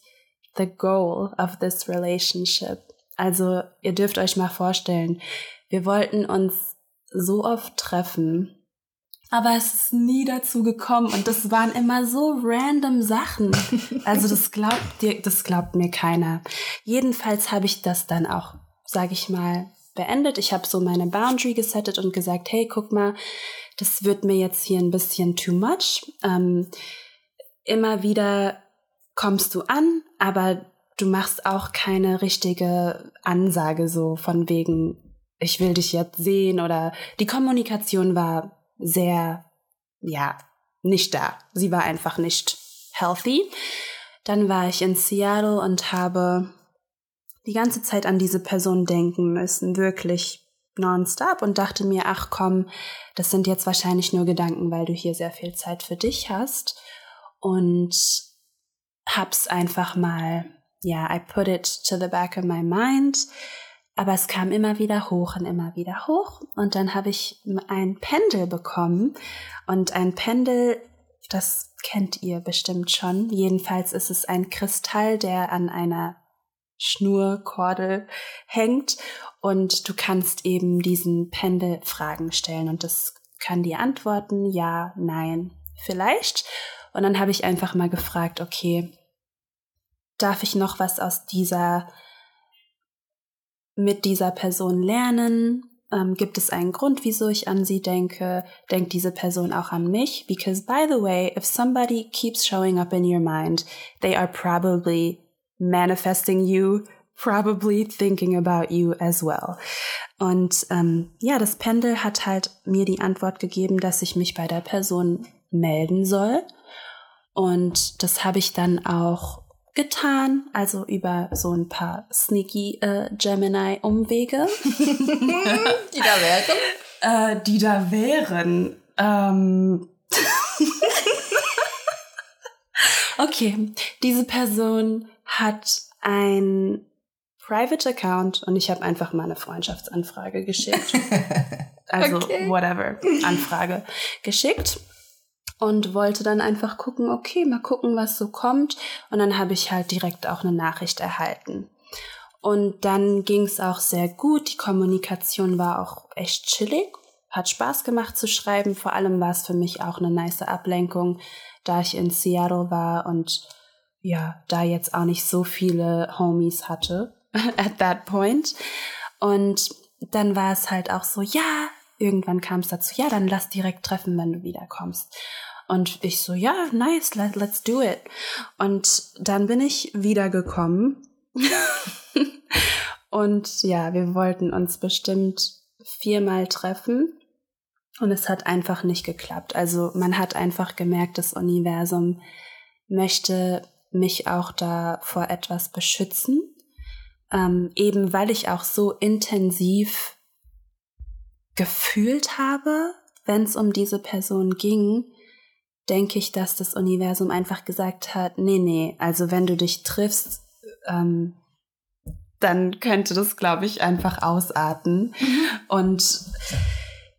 the goal of this relationship. Also ihr dürft euch mal vorstellen, wir wollten uns so oft treffen, aber es ist nie dazu gekommen und das waren immer so random Sachen. Also das glaubt dir, das glaubt mir keiner. Jedenfalls habe ich das dann auch, sage ich mal, beendet. Ich habe so meine Boundary gesettet und gesagt, hey, guck mal, das wird mir jetzt hier ein bisschen too much. Ähm, immer wieder kommst du an, aber du machst auch keine richtige Ansage so von wegen, ich will dich jetzt sehen oder die Kommunikation war sehr, ja, nicht da. Sie war einfach nicht healthy. Dann war ich in Seattle und habe die ganze Zeit an diese Person denken müssen, wirklich nonstop und dachte mir, ach komm, das sind jetzt wahrscheinlich nur Gedanken, weil du hier sehr viel Zeit für dich hast. Und hab's einfach mal, ja, I put it to the back of my mind, aber es kam immer wieder hoch und immer wieder hoch. Und dann habe ich ein Pendel bekommen. Und ein Pendel, das kennt ihr bestimmt schon. Jedenfalls ist es ein Kristall, der an einer Schnurkordel hängt und du kannst eben diesen Pendel Fragen stellen und das kann dir antworten, ja, nein, vielleicht. Und dann habe ich einfach mal gefragt, okay, darf ich noch was aus dieser, mit dieser Person lernen? Ähm, gibt es einen Grund, wieso ich an sie denke? Denkt diese Person auch an mich? Because by the way, if somebody keeps showing up in your mind, they are probably manifesting you, probably thinking about you as well. Und ähm, ja, das Pendel hat halt mir die Antwort gegeben, dass ich mich bei der Person melden soll. Und das habe ich dann auch getan, also über so ein paar sneaky äh, Gemini-Umwege. die da wären? Äh, die da wären. Ähm okay, diese Person hat ein Private Account und ich habe einfach mal eine Freundschaftsanfrage geschickt. Also okay. whatever, Anfrage geschickt und wollte dann einfach gucken, okay, mal gucken, was so kommt. Und dann habe ich halt direkt auch eine Nachricht erhalten. Und dann ging es auch sehr gut. Die Kommunikation war auch echt chillig. Hat Spaß gemacht zu schreiben. Vor allem war es für mich auch eine nice Ablenkung, da ich in Seattle war und ja, da jetzt auch nicht so viele Homies hatte at that point. Und dann war es halt auch so, ja, irgendwann kam es dazu, ja, dann lass direkt treffen, wenn du wiederkommst. Und ich so, ja, nice, let, let's do it. Und dann bin ich wiedergekommen. und ja, wir wollten uns bestimmt viermal treffen. Und es hat einfach nicht geklappt. Also man hat einfach gemerkt, das Universum möchte mich auch da vor etwas beschützen. Ähm, eben weil ich auch so intensiv gefühlt habe, wenn es um diese Person ging, denke ich, dass das Universum einfach gesagt hat, nee, nee, also wenn du dich triffst, ähm, dann könnte das, glaube ich, einfach ausarten. Mhm. Und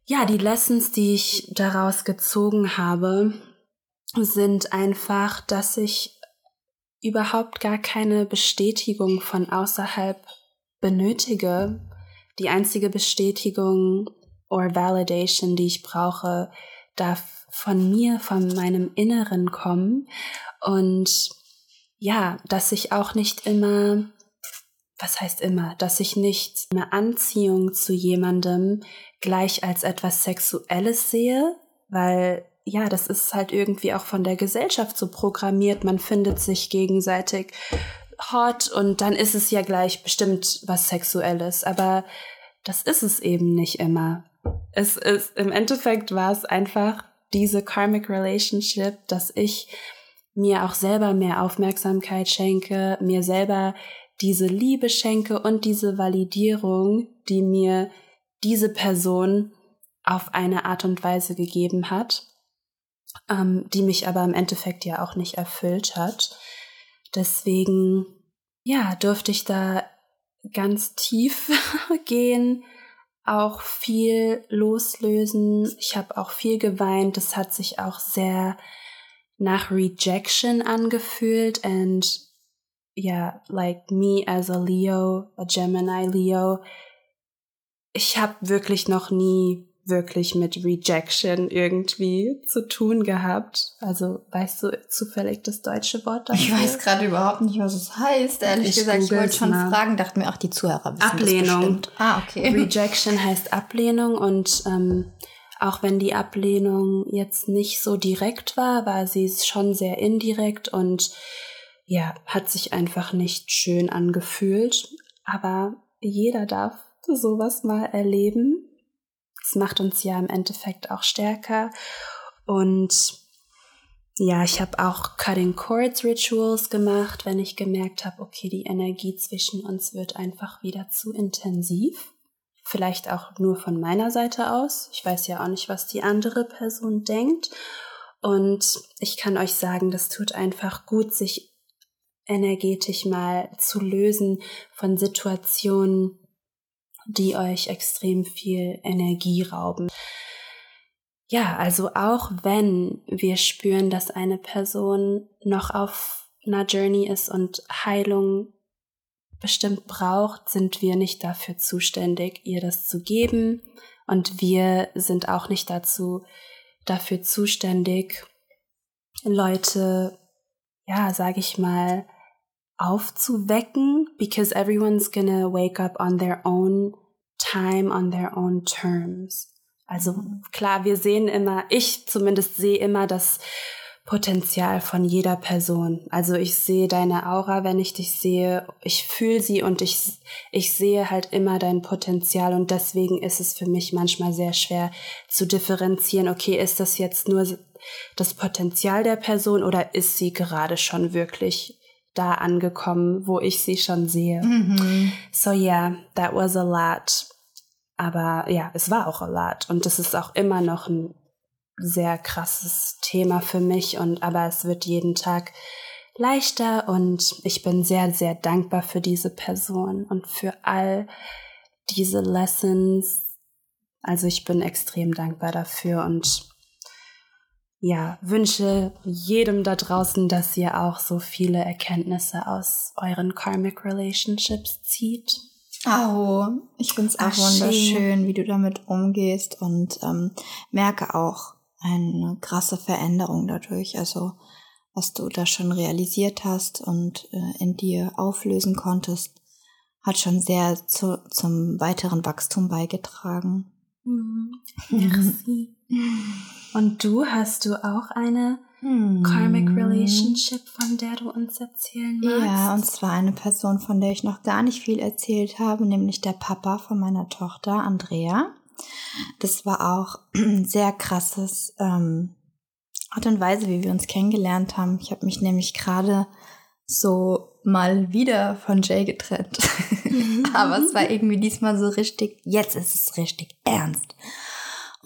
ja, die Lessons, die ich daraus gezogen habe, sind einfach, dass ich überhaupt gar keine Bestätigung von außerhalb benötige. Die einzige Bestätigung or Validation, die ich brauche, darf von mir, von meinem Inneren kommen. Und ja, dass ich auch nicht immer, was heißt immer, dass ich nicht eine Anziehung zu jemandem gleich als etwas Sexuelles sehe, weil ja, das ist halt irgendwie auch von der Gesellschaft so programmiert. Man findet sich gegenseitig hot und dann ist es ja gleich bestimmt was Sexuelles. Aber das ist es eben nicht immer. Es ist, im Endeffekt war es einfach diese karmic relationship, dass ich mir auch selber mehr Aufmerksamkeit schenke, mir selber diese Liebe schenke und diese Validierung, die mir diese Person auf eine Art und Weise gegeben hat, ähm, die mich aber im Endeffekt ja auch nicht erfüllt hat. Deswegen, ja, durfte ich da ganz tief gehen, auch viel loslösen. Ich habe auch viel geweint. Das hat sich auch sehr nach Rejection angefühlt and yeah, like me as a Leo, a Gemini Leo. Ich habe wirklich noch nie wirklich mit Rejection irgendwie zu tun gehabt. Also weißt du zufällig das deutsche Wort dafür? Ich weiß gerade überhaupt nicht, was es heißt. Ehrlich ich gesagt, ich wollte schon mal. fragen, dachte mir auch die Zuhörer wissen Ablehnung. Das ah, okay. Rejection heißt Ablehnung und ähm, auch wenn die Ablehnung jetzt nicht so direkt war, war sie schon sehr indirekt und ja, hat sich einfach nicht schön angefühlt. Aber jeder darf sowas mal erleben es macht uns ja im Endeffekt auch stärker. Und ja, ich habe auch Cutting Chords Rituals gemacht, wenn ich gemerkt habe, okay, die Energie zwischen uns wird einfach wieder zu intensiv. Vielleicht auch nur von meiner Seite aus. Ich weiß ja auch nicht, was die andere Person denkt. Und ich kann euch sagen, das tut einfach gut, sich energetisch mal zu lösen von Situationen, die euch extrem viel Energie rauben. Ja, also auch wenn wir spüren, dass eine Person noch auf einer Journey ist und Heilung bestimmt braucht, sind wir nicht dafür zuständig, ihr das zu geben. Und wir sind auch nicht dazu, dafür zuständig, Leute, ja, sage ich mal, aufzuwecken, because everyone's gonna wake up on their own time, on their own terms. Also klar, wir sehen immer, ich zumindest sehe immer das Potenzial von jeder Person. Also ich sehe deine Aura, wenn ich dich sehe, ich fühle sie und ich, ich sehe halt immer dein Potenzial und deswegen ist es für mich manchmal sehr schwer zu differenzieren, okay, ist das jetzt nur das Potenzial der Person oder ist sie gerade schon wirklich da angekommen, wo ich sie schon sehe. Mhm. So yeah, that was a lot. Aber ja, es war auch a lot und das ist auch immer noch ein sehr krasses Thema für mich und aber es wird jeden Tag leichter und ich bin sehr, sehr dankbar für diese Person und für all diese Lessons. Also ich bin extrem dankbar dafür und ja, wünsche jedem da draußen, dass ihr auch so viele Erkenntnisse aus euren Karmic Relationships zieht. Oh, ich finde es auch Ach, wunderschön, wie du damit umgehst und ähm, merke auch eine krasse Veränderung dadurch. Also was du da schon realisiert hast und äh, in dir auflösen konntest, hat schon sehr zu, zum weiteren Wachstum beigetragen. Mhm. Merci. Und du hast du auch eine hm. Karmic Relationship, von der du uns erzählen magst? Ja, und zwar eine Person, von der ich noch gar nicht viel erzählt habe, nämlich der Papa von meiner Tochter, Andrea. Das war auch ein sehr krasses ähm, Art und Weise, wie wir uns kennengelernt haben. Ich habe mich nämlich gerade so mal wieder von Jay getrennt. Aber es war irgendwie diesmal so richtig, jetzt ist es richtig ernst.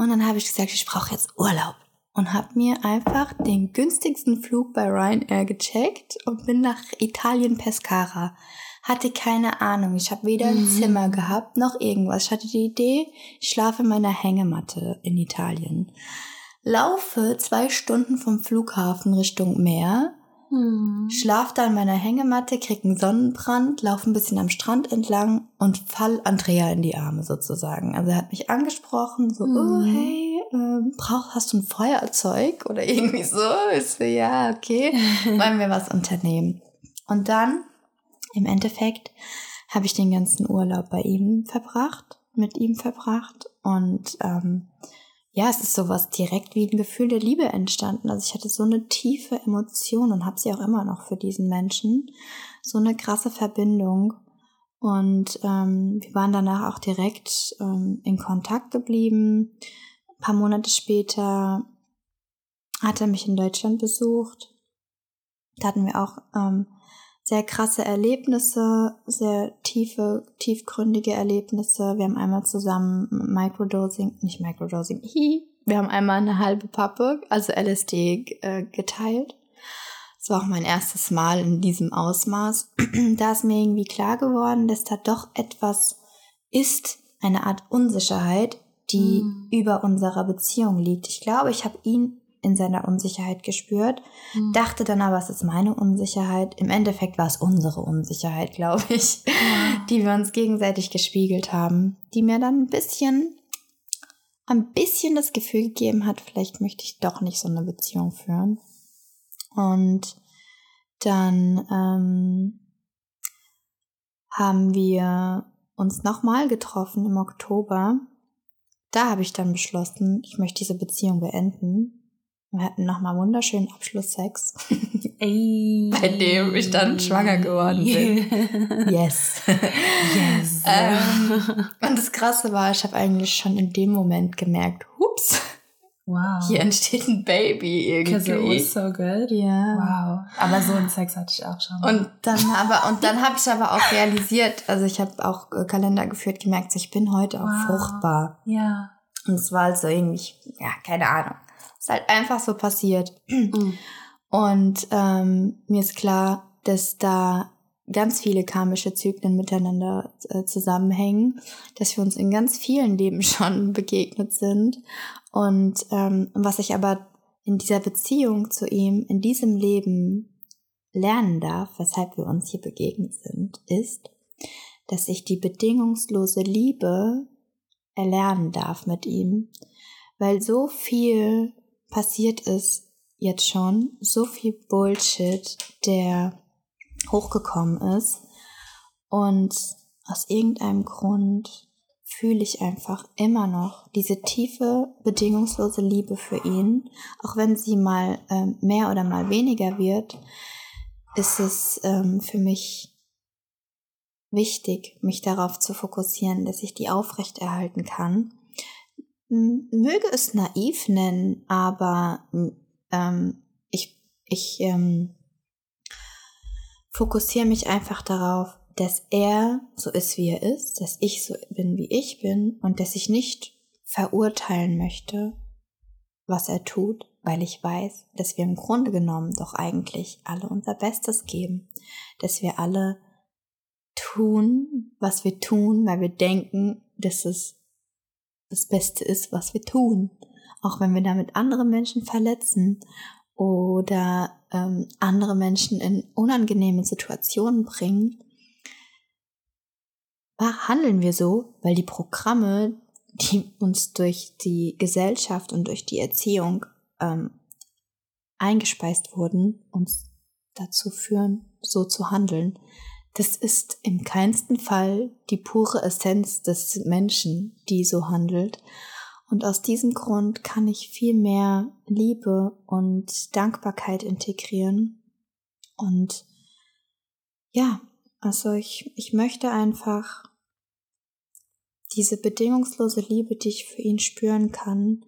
Und dann habe ich gesagt, ich brauche jetzt Urlaub. Und habe mir einfach den günstigsten Flug bei Ryanair gecheckt und bin nach Italien Pescara. Hatte keine Ahnung. Ich habe weder ein mhm. Zimmer gehabt noch irgendwas. Ich hatte die Idee, ich schlafe in meiner Hängematte in Italien. Laufe zwei Stunden vom Flughafen Richtung Meer hm. Schlaf da in meiner Hängematte, krieg einen Sonnenbrand, lauf ein bisschen am Strand entlang und fall Andrea in die Arme sozusagen. Also er hat mich angesprochen, so, hm. oh hey, ähm, brauch, hast du ein Feuerzeug oder irgendwie so? Ich so, ja, okay, wollen wir was unternehmen. Und dann, im Endeffekt, habe ich den ganzen Urlaub bei ihm verbracht, mit ihm verbracht und ähm, ja, es ist sowas direkt wie ein Gefühl der Liebe entstanden. Also ich hatte so eine tiefe Emotion und habe sie auch immer noch für diesen Menschen. So eine krasse Verbindung. Und ähm, wir waren danach auch direkt ähm, in Kontakt geblieben. Ein paar Monate später hat er mich in Deutschland besucht. Da hatten wir auch ähm, sehr krasse Erlebnisse, sehr tiefe, tiefgründige Erlebnisse. Wir haben einmal zusammen Microdosing, nicht Microdosing, hi, wir haben einmal eine halbe Pappe, also LSD, äh, geteilt. Das war auch mein erstes Mal in diesem Ausmaß. da ist mir irgendwie klar geworden, dass da doch etwas ist, eine Art Unsicherheit, die mhm. über unserer Beziehung liegt. Ich glaube, ich habe ihn in seiner Unsicherheit gespürt, mhm. dachte dann aber, es ist meine Unsicherheit. Im Endeffekt war es unsere Unsicherheit, glaube ich, ja. die wir uns gegenseitig gespiegelt haben, die mir dann ein bisschen, ein bisschen das Gefühl gegeben hat, vielleicht möchte ich doch nicht so eine Beziehung führen. Und dann ähm, haben wir uns nochmal getroffen im Oktober. Da habe ich dann beschlossen, ich möchte diese Beziehung beenden wir hatten nochmal wunderschönen Abschlusssex. Ey. Bei dem ich dann schwanger geworden bin. yes. yes. Ähm, und das Krasse war, ich habe eigentlich schon in dem Moment gemerkt, hups. Wow. Hier entsteht ein Baby irgendwie. Because it was so good. Ja. Wow. Aber so einen Sex hatte ich auch schon. Und dann aber und dann habe ich aber auch realisiert, also ich habe auch äh, Kalender geführt, gemerkt, ich bin heute wow. auch fruchtbar. Ja. Und es war also irgendwie, ja, keine Ahnung. Ist halt einfach so passiert. Mhm. Und ähm, mir ist klar, dass da ganz viele karmische Zyklen miteinander äh, zusammenhängen, dass wir uns in ganz vielen Leben schon begegnet sind. Und ähm, was ich aber in dieser Beziehung zu ihm, in diesem Leben lernen darf, weshalb wir uns hier begegnet sind, ist, dass ich die bedingungslose Liebe erlernen darf mit ihm, weil so viel passiert ist jetzt schon so viel Bullshit, der hochgekommen ist. Und aus irgendeinem Grund fühle ich einfach immer noch diese tiefe, bedingungslose Liebe für ihn. Auch wenn sie mal ähm, mehr oder mal weniger wird, ist es ähm, für mich wichtig, mich darauf zu fokussieren, dass ich die aufrechterhalten kann möge es naiv nennen, aber ähm, ich, ich ähm, fokussiere mich einfach darauf, dass er so ist, wie er ist, dass ich so bin, wie ich bin und dass ich nicht verurteilen möchte, was er tut, weil ich weiß, dass wir im Grunde genommen doch eigentlich alle unser Bestes geben, dass wir alle tun, was wir tun, weil wir denken, dass es das Beste ist, was wir tun. Auch wenn wir damit andere Menschen verletzen oder ähm, andere Menschen in unangenehme Situationen bringen, handeln wir so, weil die Programme, die uns durch die Gesellschaft und durch die Erziehung ähm, eingespeist wurden, uns dazu führen, so zu handeln. Das ist im keinsten Fall die pure Essenz des Menschen, die so handelt. Und aus diesem Grund kann ich viel mehr Liebe und Dankbarkeit integrieren. Und ja, also ich, ich möchte einfach diese bedingungslose Liebe, die ich für ihn spüren kann,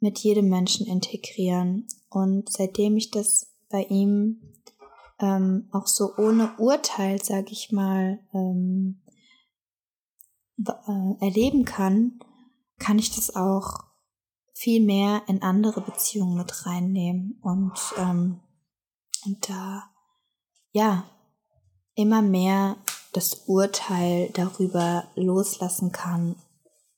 mit jedem Menschen integrieren. Und seitdem ich das bei ihm ähm, auch so ohne Urteil, sag ich mal, ähm, äh, erleben kann, kann ich das auch viel mehr in andere Beziehungen mit reinnehmen und, ähm, und da, ja, immer mehr das Urteil darüber loslassen kann,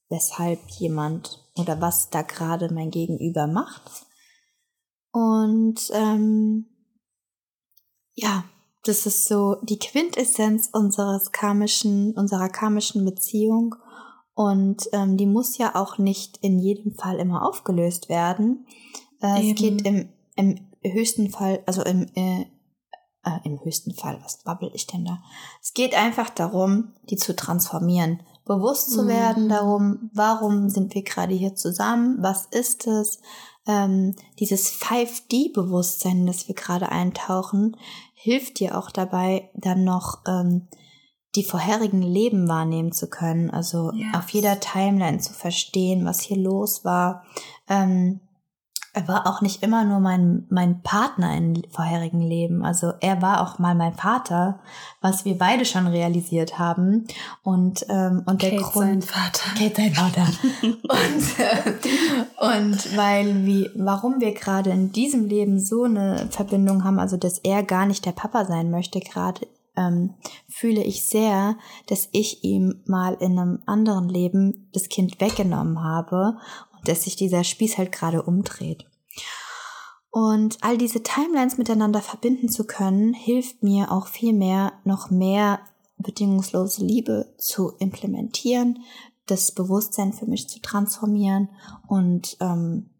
weshalb jemand oder was da gerade mein Gegenüber macht. Und ähm, ja, das ist so die Quintessenz unseres karmischen, unserer karmischen Beziehung. Und ähm, die muss ja auch nicht in jedem Fall immer aufgelöst werden. Äh, es geht im, im höchsten Fall, also im, äh, äh, im höchsten Fall, was babbel ich denn da? Es geht einfach darum, die zu transformieren, bewusst zu mhm. werden darum, warum sind wir gerade hier zusammen, was ist es, ähm, dieses 5D-Bewusstsein, das wir gerade eintauchen, hilft dir auch dabei, dann noch ähm, die vorherigen Leben wahrnehmen zu können. Also yes. auf jeder Timeline zu verstehen, was hier los war. Ähm, er war auch nicht immer nur mein, mein Partner im vorherigen Leben. Also er war auch mal mein Vater, was wir beide schon realisiert haben. Und, ähm, und Kate der Grund. sein Vater. Kate sein Vater. und, äh, und weil wie, warum wir gerade in diesem Leben so eine Verbindung haben, also dass er gar nicht der Papa sein möchte, gerade ähm, fühle ich sehr, dass ich ihm mal in einem anderen Leben das Kind weggenommen habe dass sich dieser Spieß halt gerade umdreht. Und all diese Timelines miteinander verbinden zu können, hilft mir auch viel mehr, noch mehr bedingungslose Liebe zu implementieren, das Bewusstsein für mich zu transformieren und ähm,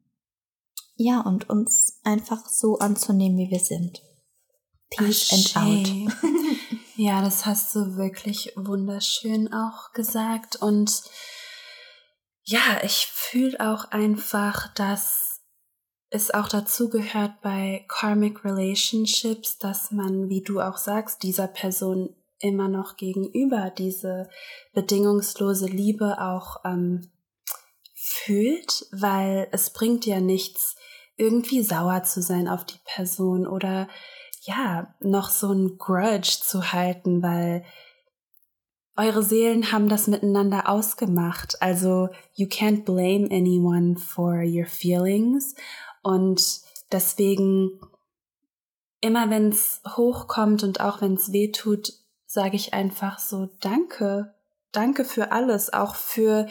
ja, und uns einfach so anzunehmen, wie wir sind. Peace and out. ja, das hast du wirklich wunderschön auch gesagt und ja, ich fühle auch einfach, dass es auch dazu gehört bei Karmic Relationships, dass man, wie du auch sagst, dieser Person immer noch gegenüber diese bedingungslose Liebe auch ähm, fühlt, weil es bringt ja nichts, irgendwie sauer zu sein auf die Person oder ja, noch so ein Grudge zu halten, weil eure Seelen haben das miteinander ausgemacht. Also you can't blame anyone for your feelings. Und deswegen, immer wenn es hochkommt und auch wenn es weh tut, sage ich einfach so, danke. Danke für alles, auch für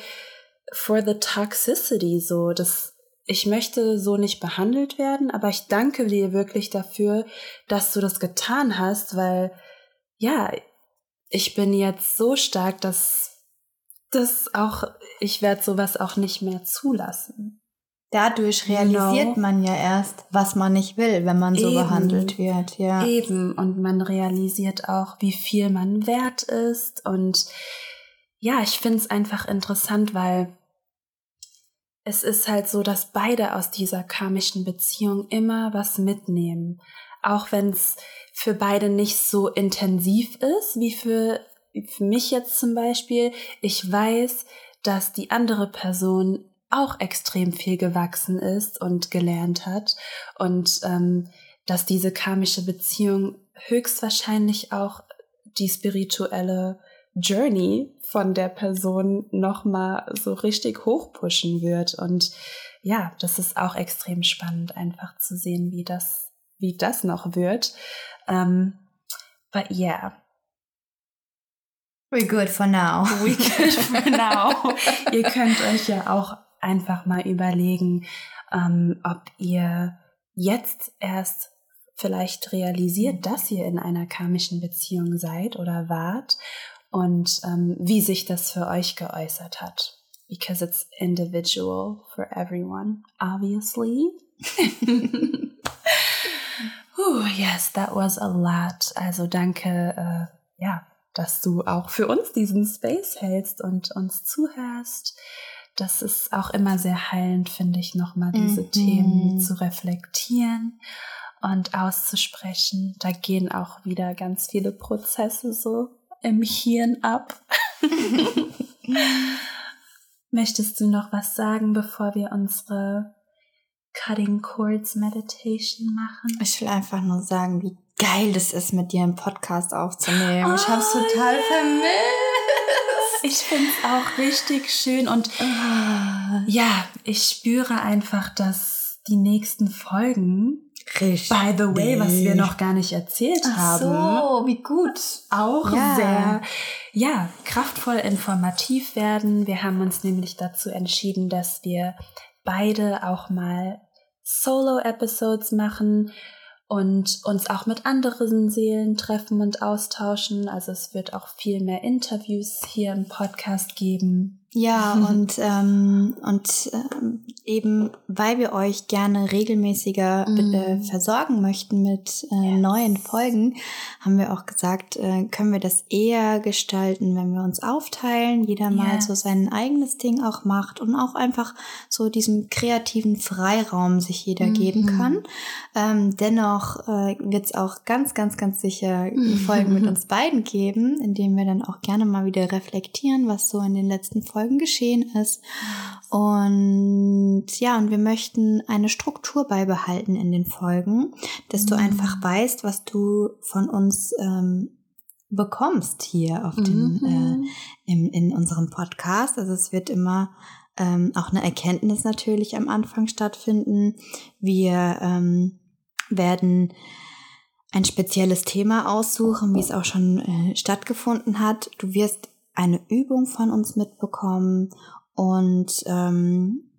for the toxicity so. Das, ich möchte so nicht behandelt werden, aber ich danke dir wirklich dafür, dass du das getan hast, weil ja, ich bin jetzt so stark, dass das auch, ich werde sowas auch nicht mehr zulassen. Dadurch realisiert genau. man ja erst, was man nicht will, wenn man so Eben. behandelt wird, ja. Eben. Und man realisiert auch, wie viel man wert ist. Und ja, ich finde es einfach interessant, weil es ist halt so, dass beide aus dieser karmischen Beziehung immer was mitnehmen. Auch wenn es für beide nicht so intensiv ist wie für, für mich jetzt zum Beispiel. Ich weiß, dass die andere Person auch extrem viel gewachsen ist und gelernt hat und ähm, dass diese karmische Beziehung höchstwahrscheinlich auch die spirituelle Journey von der Person nochmal so richtig hochpushen wird. Und ja, das ist auch extrem spannend, einfach zu sehen, wie das, wie das noch wird. Um, but yeah. We're good for now. We good for now. ihr könnt euch ja auch einfach mal überlegen, ähm, ob ihr jetzt erst vielleicht realisiert, dass ihr in einer karmischen Beziehung seid oder wart und ähm, wie sich das für euch geäußert hat. Because it's individual for everyone, obviously. Oh, yes, that was a lot. Also danke, äh, ja, dass du auch für uns diesen Space hältst und uns zuhörst. Das ist auch immer sehr heilend, finde ich, nochmal diese mhm. Themen zu reflektieren und auszusprechen. Da gehen auch wieder ganz viele Prozesse so im Hirn ab. Möchtest du noch was sagen, bevor wir unsere Cutting Chords Meditation machen. Ich will einfach nur sagen, wie geil das ist, mit dir einen Podcast aufzunehmen. Oh, ich hab's total yeah. vermisst. Ich find's auch richtig schön und oh. ja, ich spüre einfach, dass die nächsten Folgen Richtig. By the way, was wir noch gar nicht erzählt Ach haben. So, wie gut. Auch ja. sehr, ja, kraftvoll informativ werden. Wir haben uns nämlich dazu entschieden, dass wir beide auch mal Solo-Episodes machen und uns auch mit anderen Seelen treffen und austauschen. Also es wird auch viel mehr Interviews hier im Podcast geben. Ja, und, ähm, und ähm, eben, weil wir euch gerne regelmäßiger mm. äh, versorgen möchten mit äh, yes. neuen Folgen, haben wir auch gesagt, äh, können wir das eher gestalten, wenn wir uns aufteilen, jeder yes. mal so sein eigenes Ding auch macht und auch einfach so diesen kreativen Freiraum sich jeder mm geben kann. Ähm, dennoch äh, wird es auch ganz, ganz, ganz sicher Folgen mit uns beiden geben, indem wir dann auch gerne mal wieder reflektieren, was so in den letzten Folgen Folgen geschehen ist. Und ja, und wir möchten eine Struktur beibehalten in den Folgen, dass du mhm. einfach weißt, was du von uns ähm, bekommst hier auf dem, mhm. äh, im, in unserem Podcast. Also es wird immer ähm, auch eine Erkenntnis natürlich am Anfang stattfinden. Wir ähm, werden ein spezielles Thema aussuchen, wie es auch schon äh, stattgefunden hat. Du wirst eine Übung von uns mitbekommen und ähm,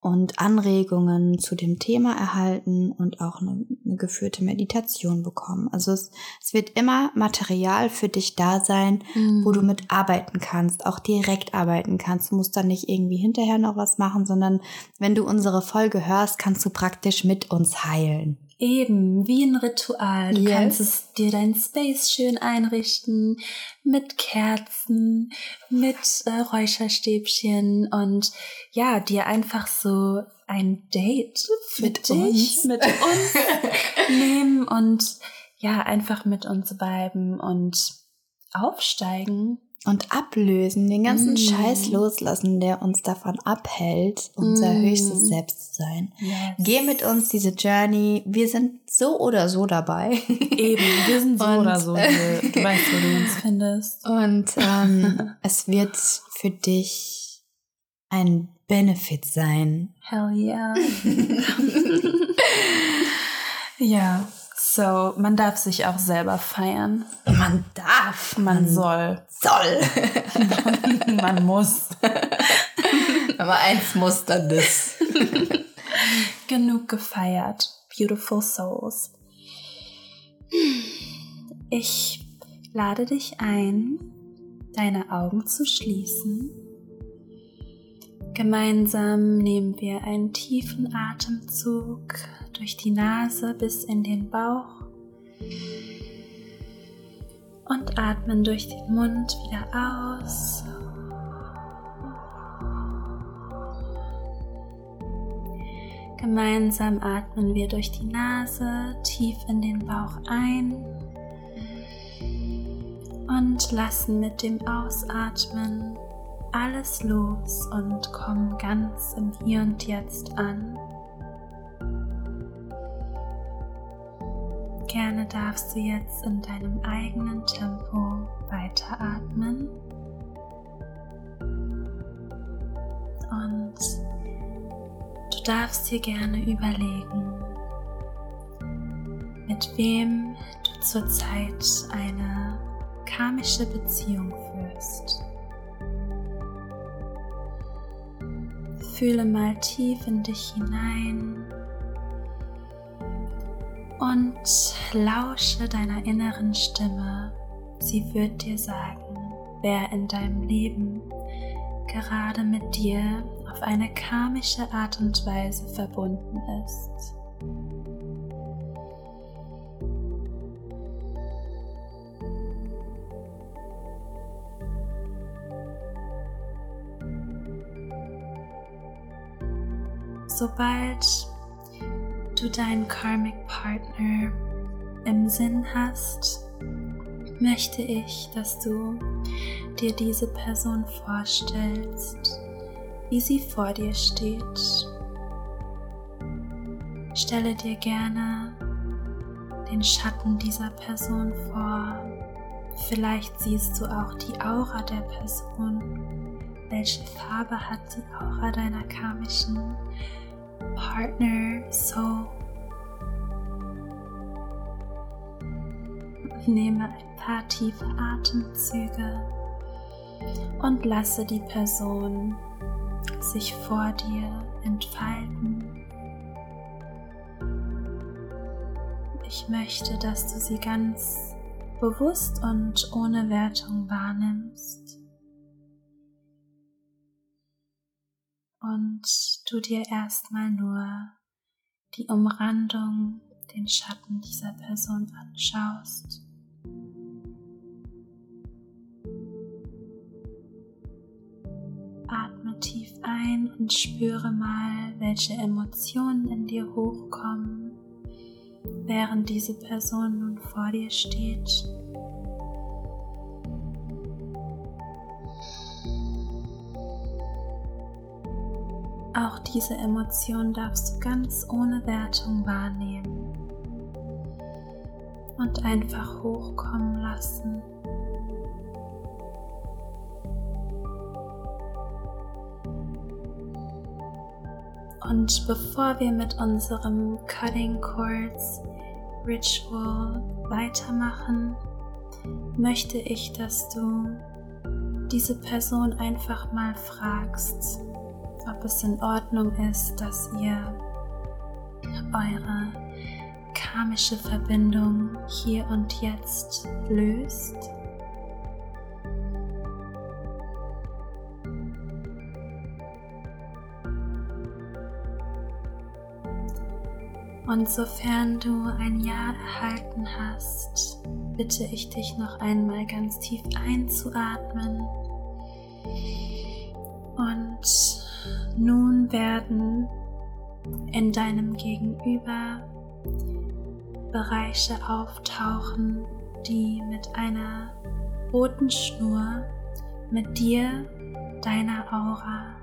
und Anregungen zu dem Thema erhalten und auch eine, eine geführte Meditation bekommen. Also es, es, wird immer Material für dich da sein, mhm. wo du mit arbeiten kannst, auch direkt arbeiten kannst. Du musst dann nicht irgendwie hinterher noch was machen, sondern wenn du unsere Folge hörst, kannst du praktisch mit uns heilen. Eben, wie ein Ritual. Du yes. kannst es dir dein Space schön einrichten mit Kerzen, mit äh, Räucherstäbchen und ja, dir einfach so ein Date mit dich, uns. mit uns nehmen und ja, einfach mit uns bleiben und aufsteigen und ablösen, den ganzen mm. Scheiß loslassen, der uns davon abhält, unser mm. höchstes Selbst zu sein. Yes. Geh mit uns diese Journey. Wir sind so oder so dabei. Eben, wir sind so und, oder so. Du weißt, wo du uns findest. Und ähm, es wird für dich ein Benefit sein. Hell yeah. ja. So, man darf sich auch selber feiern. Man darf. Man, man soll. Soll. man muss. Aber eins muss dann das. Genug gefeiert. Beautiful Souls. Ich lade dich ein, deine Augen zu schließen. Gemeinsam nehmen wir einen tiefen Atemzug durch die Nase bis in den Bauch und atmen durch den Mund wieder aus. Gemeinsam atmen wir durch die Nase tief in den Bauch ein und lassen mit dem Ausatmen alles los und kommen ganz im Hier und Jetzt an. Darfst du jetzt in deinem eigenen Tempo weiteratmen. Und du darfst dir gerne überlegen, mit wem du zurzeit eine karmische Beziehung führst. Fühle mal tief in dich hinein und lausche deiner inneren Stimme. Sie wird dir sagen, wer in deinem Leben gerade mit dir auf eine karmische Art und Weise verbunden ist. Sobald du deinen Karmic Partner im Sinn hast, möchte ich, dass du dir diese Person vorstellst, wie sie vor dir steht. Stelle dir gerne den Schatten dieser Person vor. Vielleicht siehst du auch die Aura der Person. Welche Farbe hat die Aura deiner karmischen Partner so. Nehme ein paar tiefe Atemzüge und lasse die Person sich vor dir entfalten. Ich möchte, dass du sie ganz bewusst und ohne Wertung wahrnimmst. Du dir erstmal nur die Umrandung, den Schatten dieser Person anschaust. Atme tief ein und spüre mal, welche Emotionen in dir hochkommen, während diese Person nun vor dir steht. Auch diese Emotion darfst du ganz ohne Wertung wahrnehmen und einfach hochkommen lassen. Und bevor wir mit unserem Cutting Chords Ritual weitermachen, möchte ich, dass du diese Person einfach mal fragst, ob es in Ordnung ist, dass ihr eure karmische Verbindung hier und jetzt löst. Und sofern du ein Ja erhalten hast, bitte ich dich noch einmal ganz tief einzuatmen. Werden in deinem Gegenüber Bereiche auftauchen, die mit einer roten Schnur mit dir, deiner Aura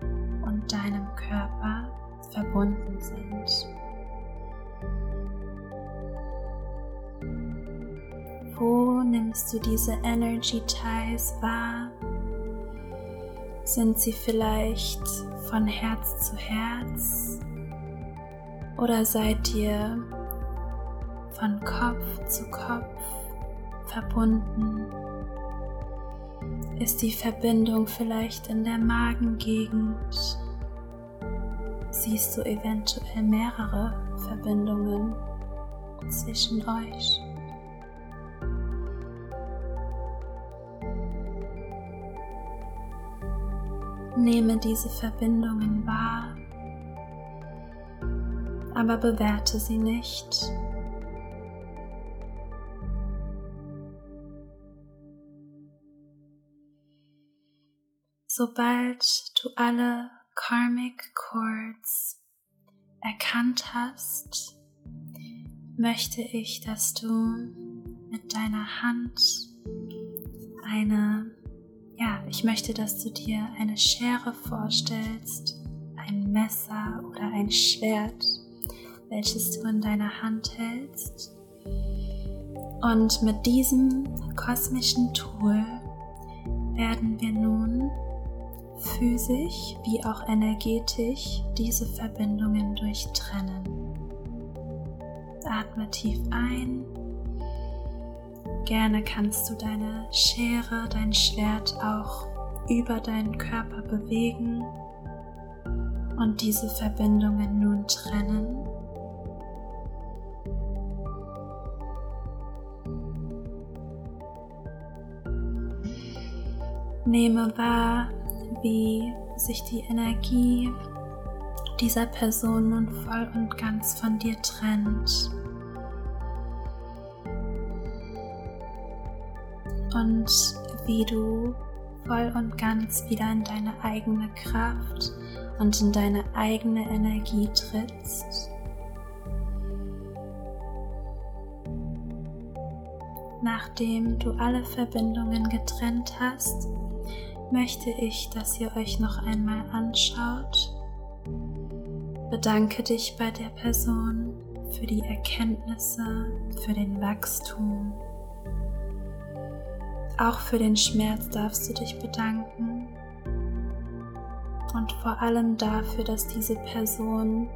und deinem Körper verbunden sind. Wo nimmst du diese Energy Ties wahr? Sind sie vielleicht von Herz zu Herz? Oder seid ihr von Kopf zu Kopf verbunden? Ist die Verbindung vielleicht in der Magengegend? Siehst du eventuell mehrere Verbindungen zwischen euch? Nehme diese Verbindungen wahr, aber bewerte sie nicht. Sobald du alle Karmic Chords erkannt hast, möchte ich, dass du mit deiner Hand eine, ja, ich möchte, dass du dir eine Schere vorstellst, ein Messer oder ein Schwert, welches du in deiner Hand hältst. Und mit diesem kosmischen Tool werden wir nun physisch wie auch energetisch diese Verbindungen durchtrennen. Atme tief ein. Gerne kannst du deine Schere, dein Schwert auch über deinen Körper bewegen und diese Verbindungen nun trennen. Nehme wahr, wie sich die Energie dieser Person nun voll und ganz von dir trennt. Und wie du voll und ganz wieder in deine eigene Kraft und in deine eigene Energie trittst. Nachdem du alle Verbindungen getrennt hast, möchte ich, dass ihr euch noch einmal anschaut. Bedanke dich bei der Person für die Erkenntnisse, für den Wachstum. Auch für den Schmerz darfst du dich bedanken. Und vor allem dafür, dass diese Person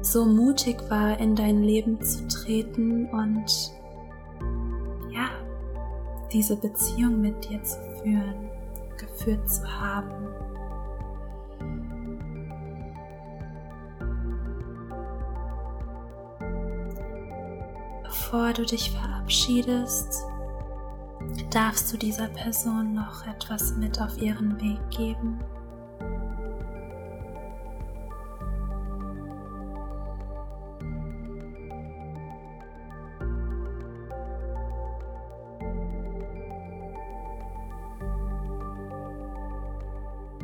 so mutig war, in dein Leben zu treten und ja, diese Beziehung mit dir zu führen geführt zu haben. Bevor du dich verabschiedest, darfst du dieser Person noch etwas mit auf ihren Weg geben.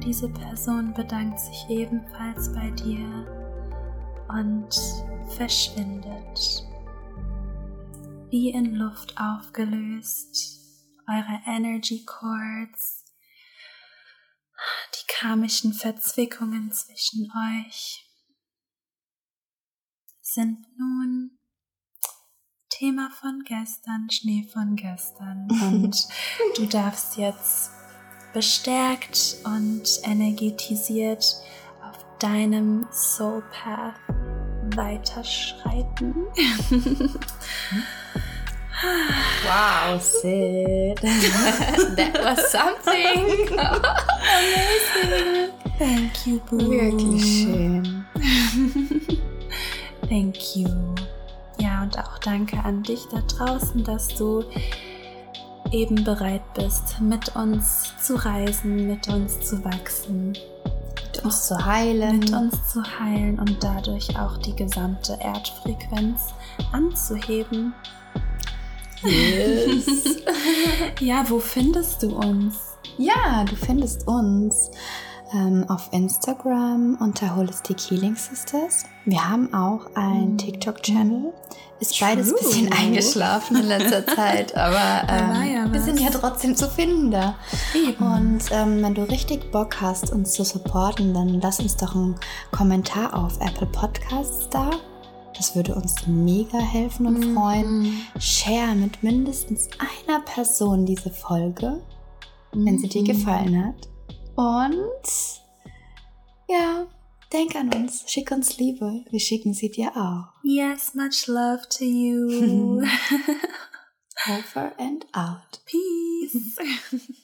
Diese Person bedankt sich ebenfalls bei dir und verschwindet. Wie in Luft aufgelöst, eure Energy Chords Die karmischen Verzwickungen zwischen euch sind nun Thema von gestern, Schnee von gestern. Und du darfst jetzt bestärkt und energetisiert auf deinem Soul Path weiterschreiten. Wow, Sid. That was something. Amazing. Thank you, Boo. Wirklich schön. Thank you. Ja, und auch danke an dich da draußen, dass du eben bereit bist, mit uns zu reisen, mit uns zu wachsen, mit uns zu heilen. mit uns zu heilen und dadurch auch die gesamte Erdfrequenz anzuheben. Yes. Ja, wo findest du uns? ja, du findest uns ähm, auf Instagram unter Holistic Healing Sisters. Wir haben auch einen Mm. TikTok-Channel. Ist beides ein True. bisschen eingeschlafen in letzter Zeit, aber ähm, ja wir sind ja trotzdem zu finden da. Eben. Und ähm, wenn du richtig Bock hast, uns zu supporten, dann lass uns doch einen Kommentar auf Apple Podcasts da. Das würde uns mega helfen und Mhm. freuen. Share mit mindestens einer Person diese Folge, wenn sie dir Mhm. gefallen hat. Und ja, denk an uns, schick uns Liebe. Wir schicken sie dir auch. Yes, much love to you. Over and out. Peace.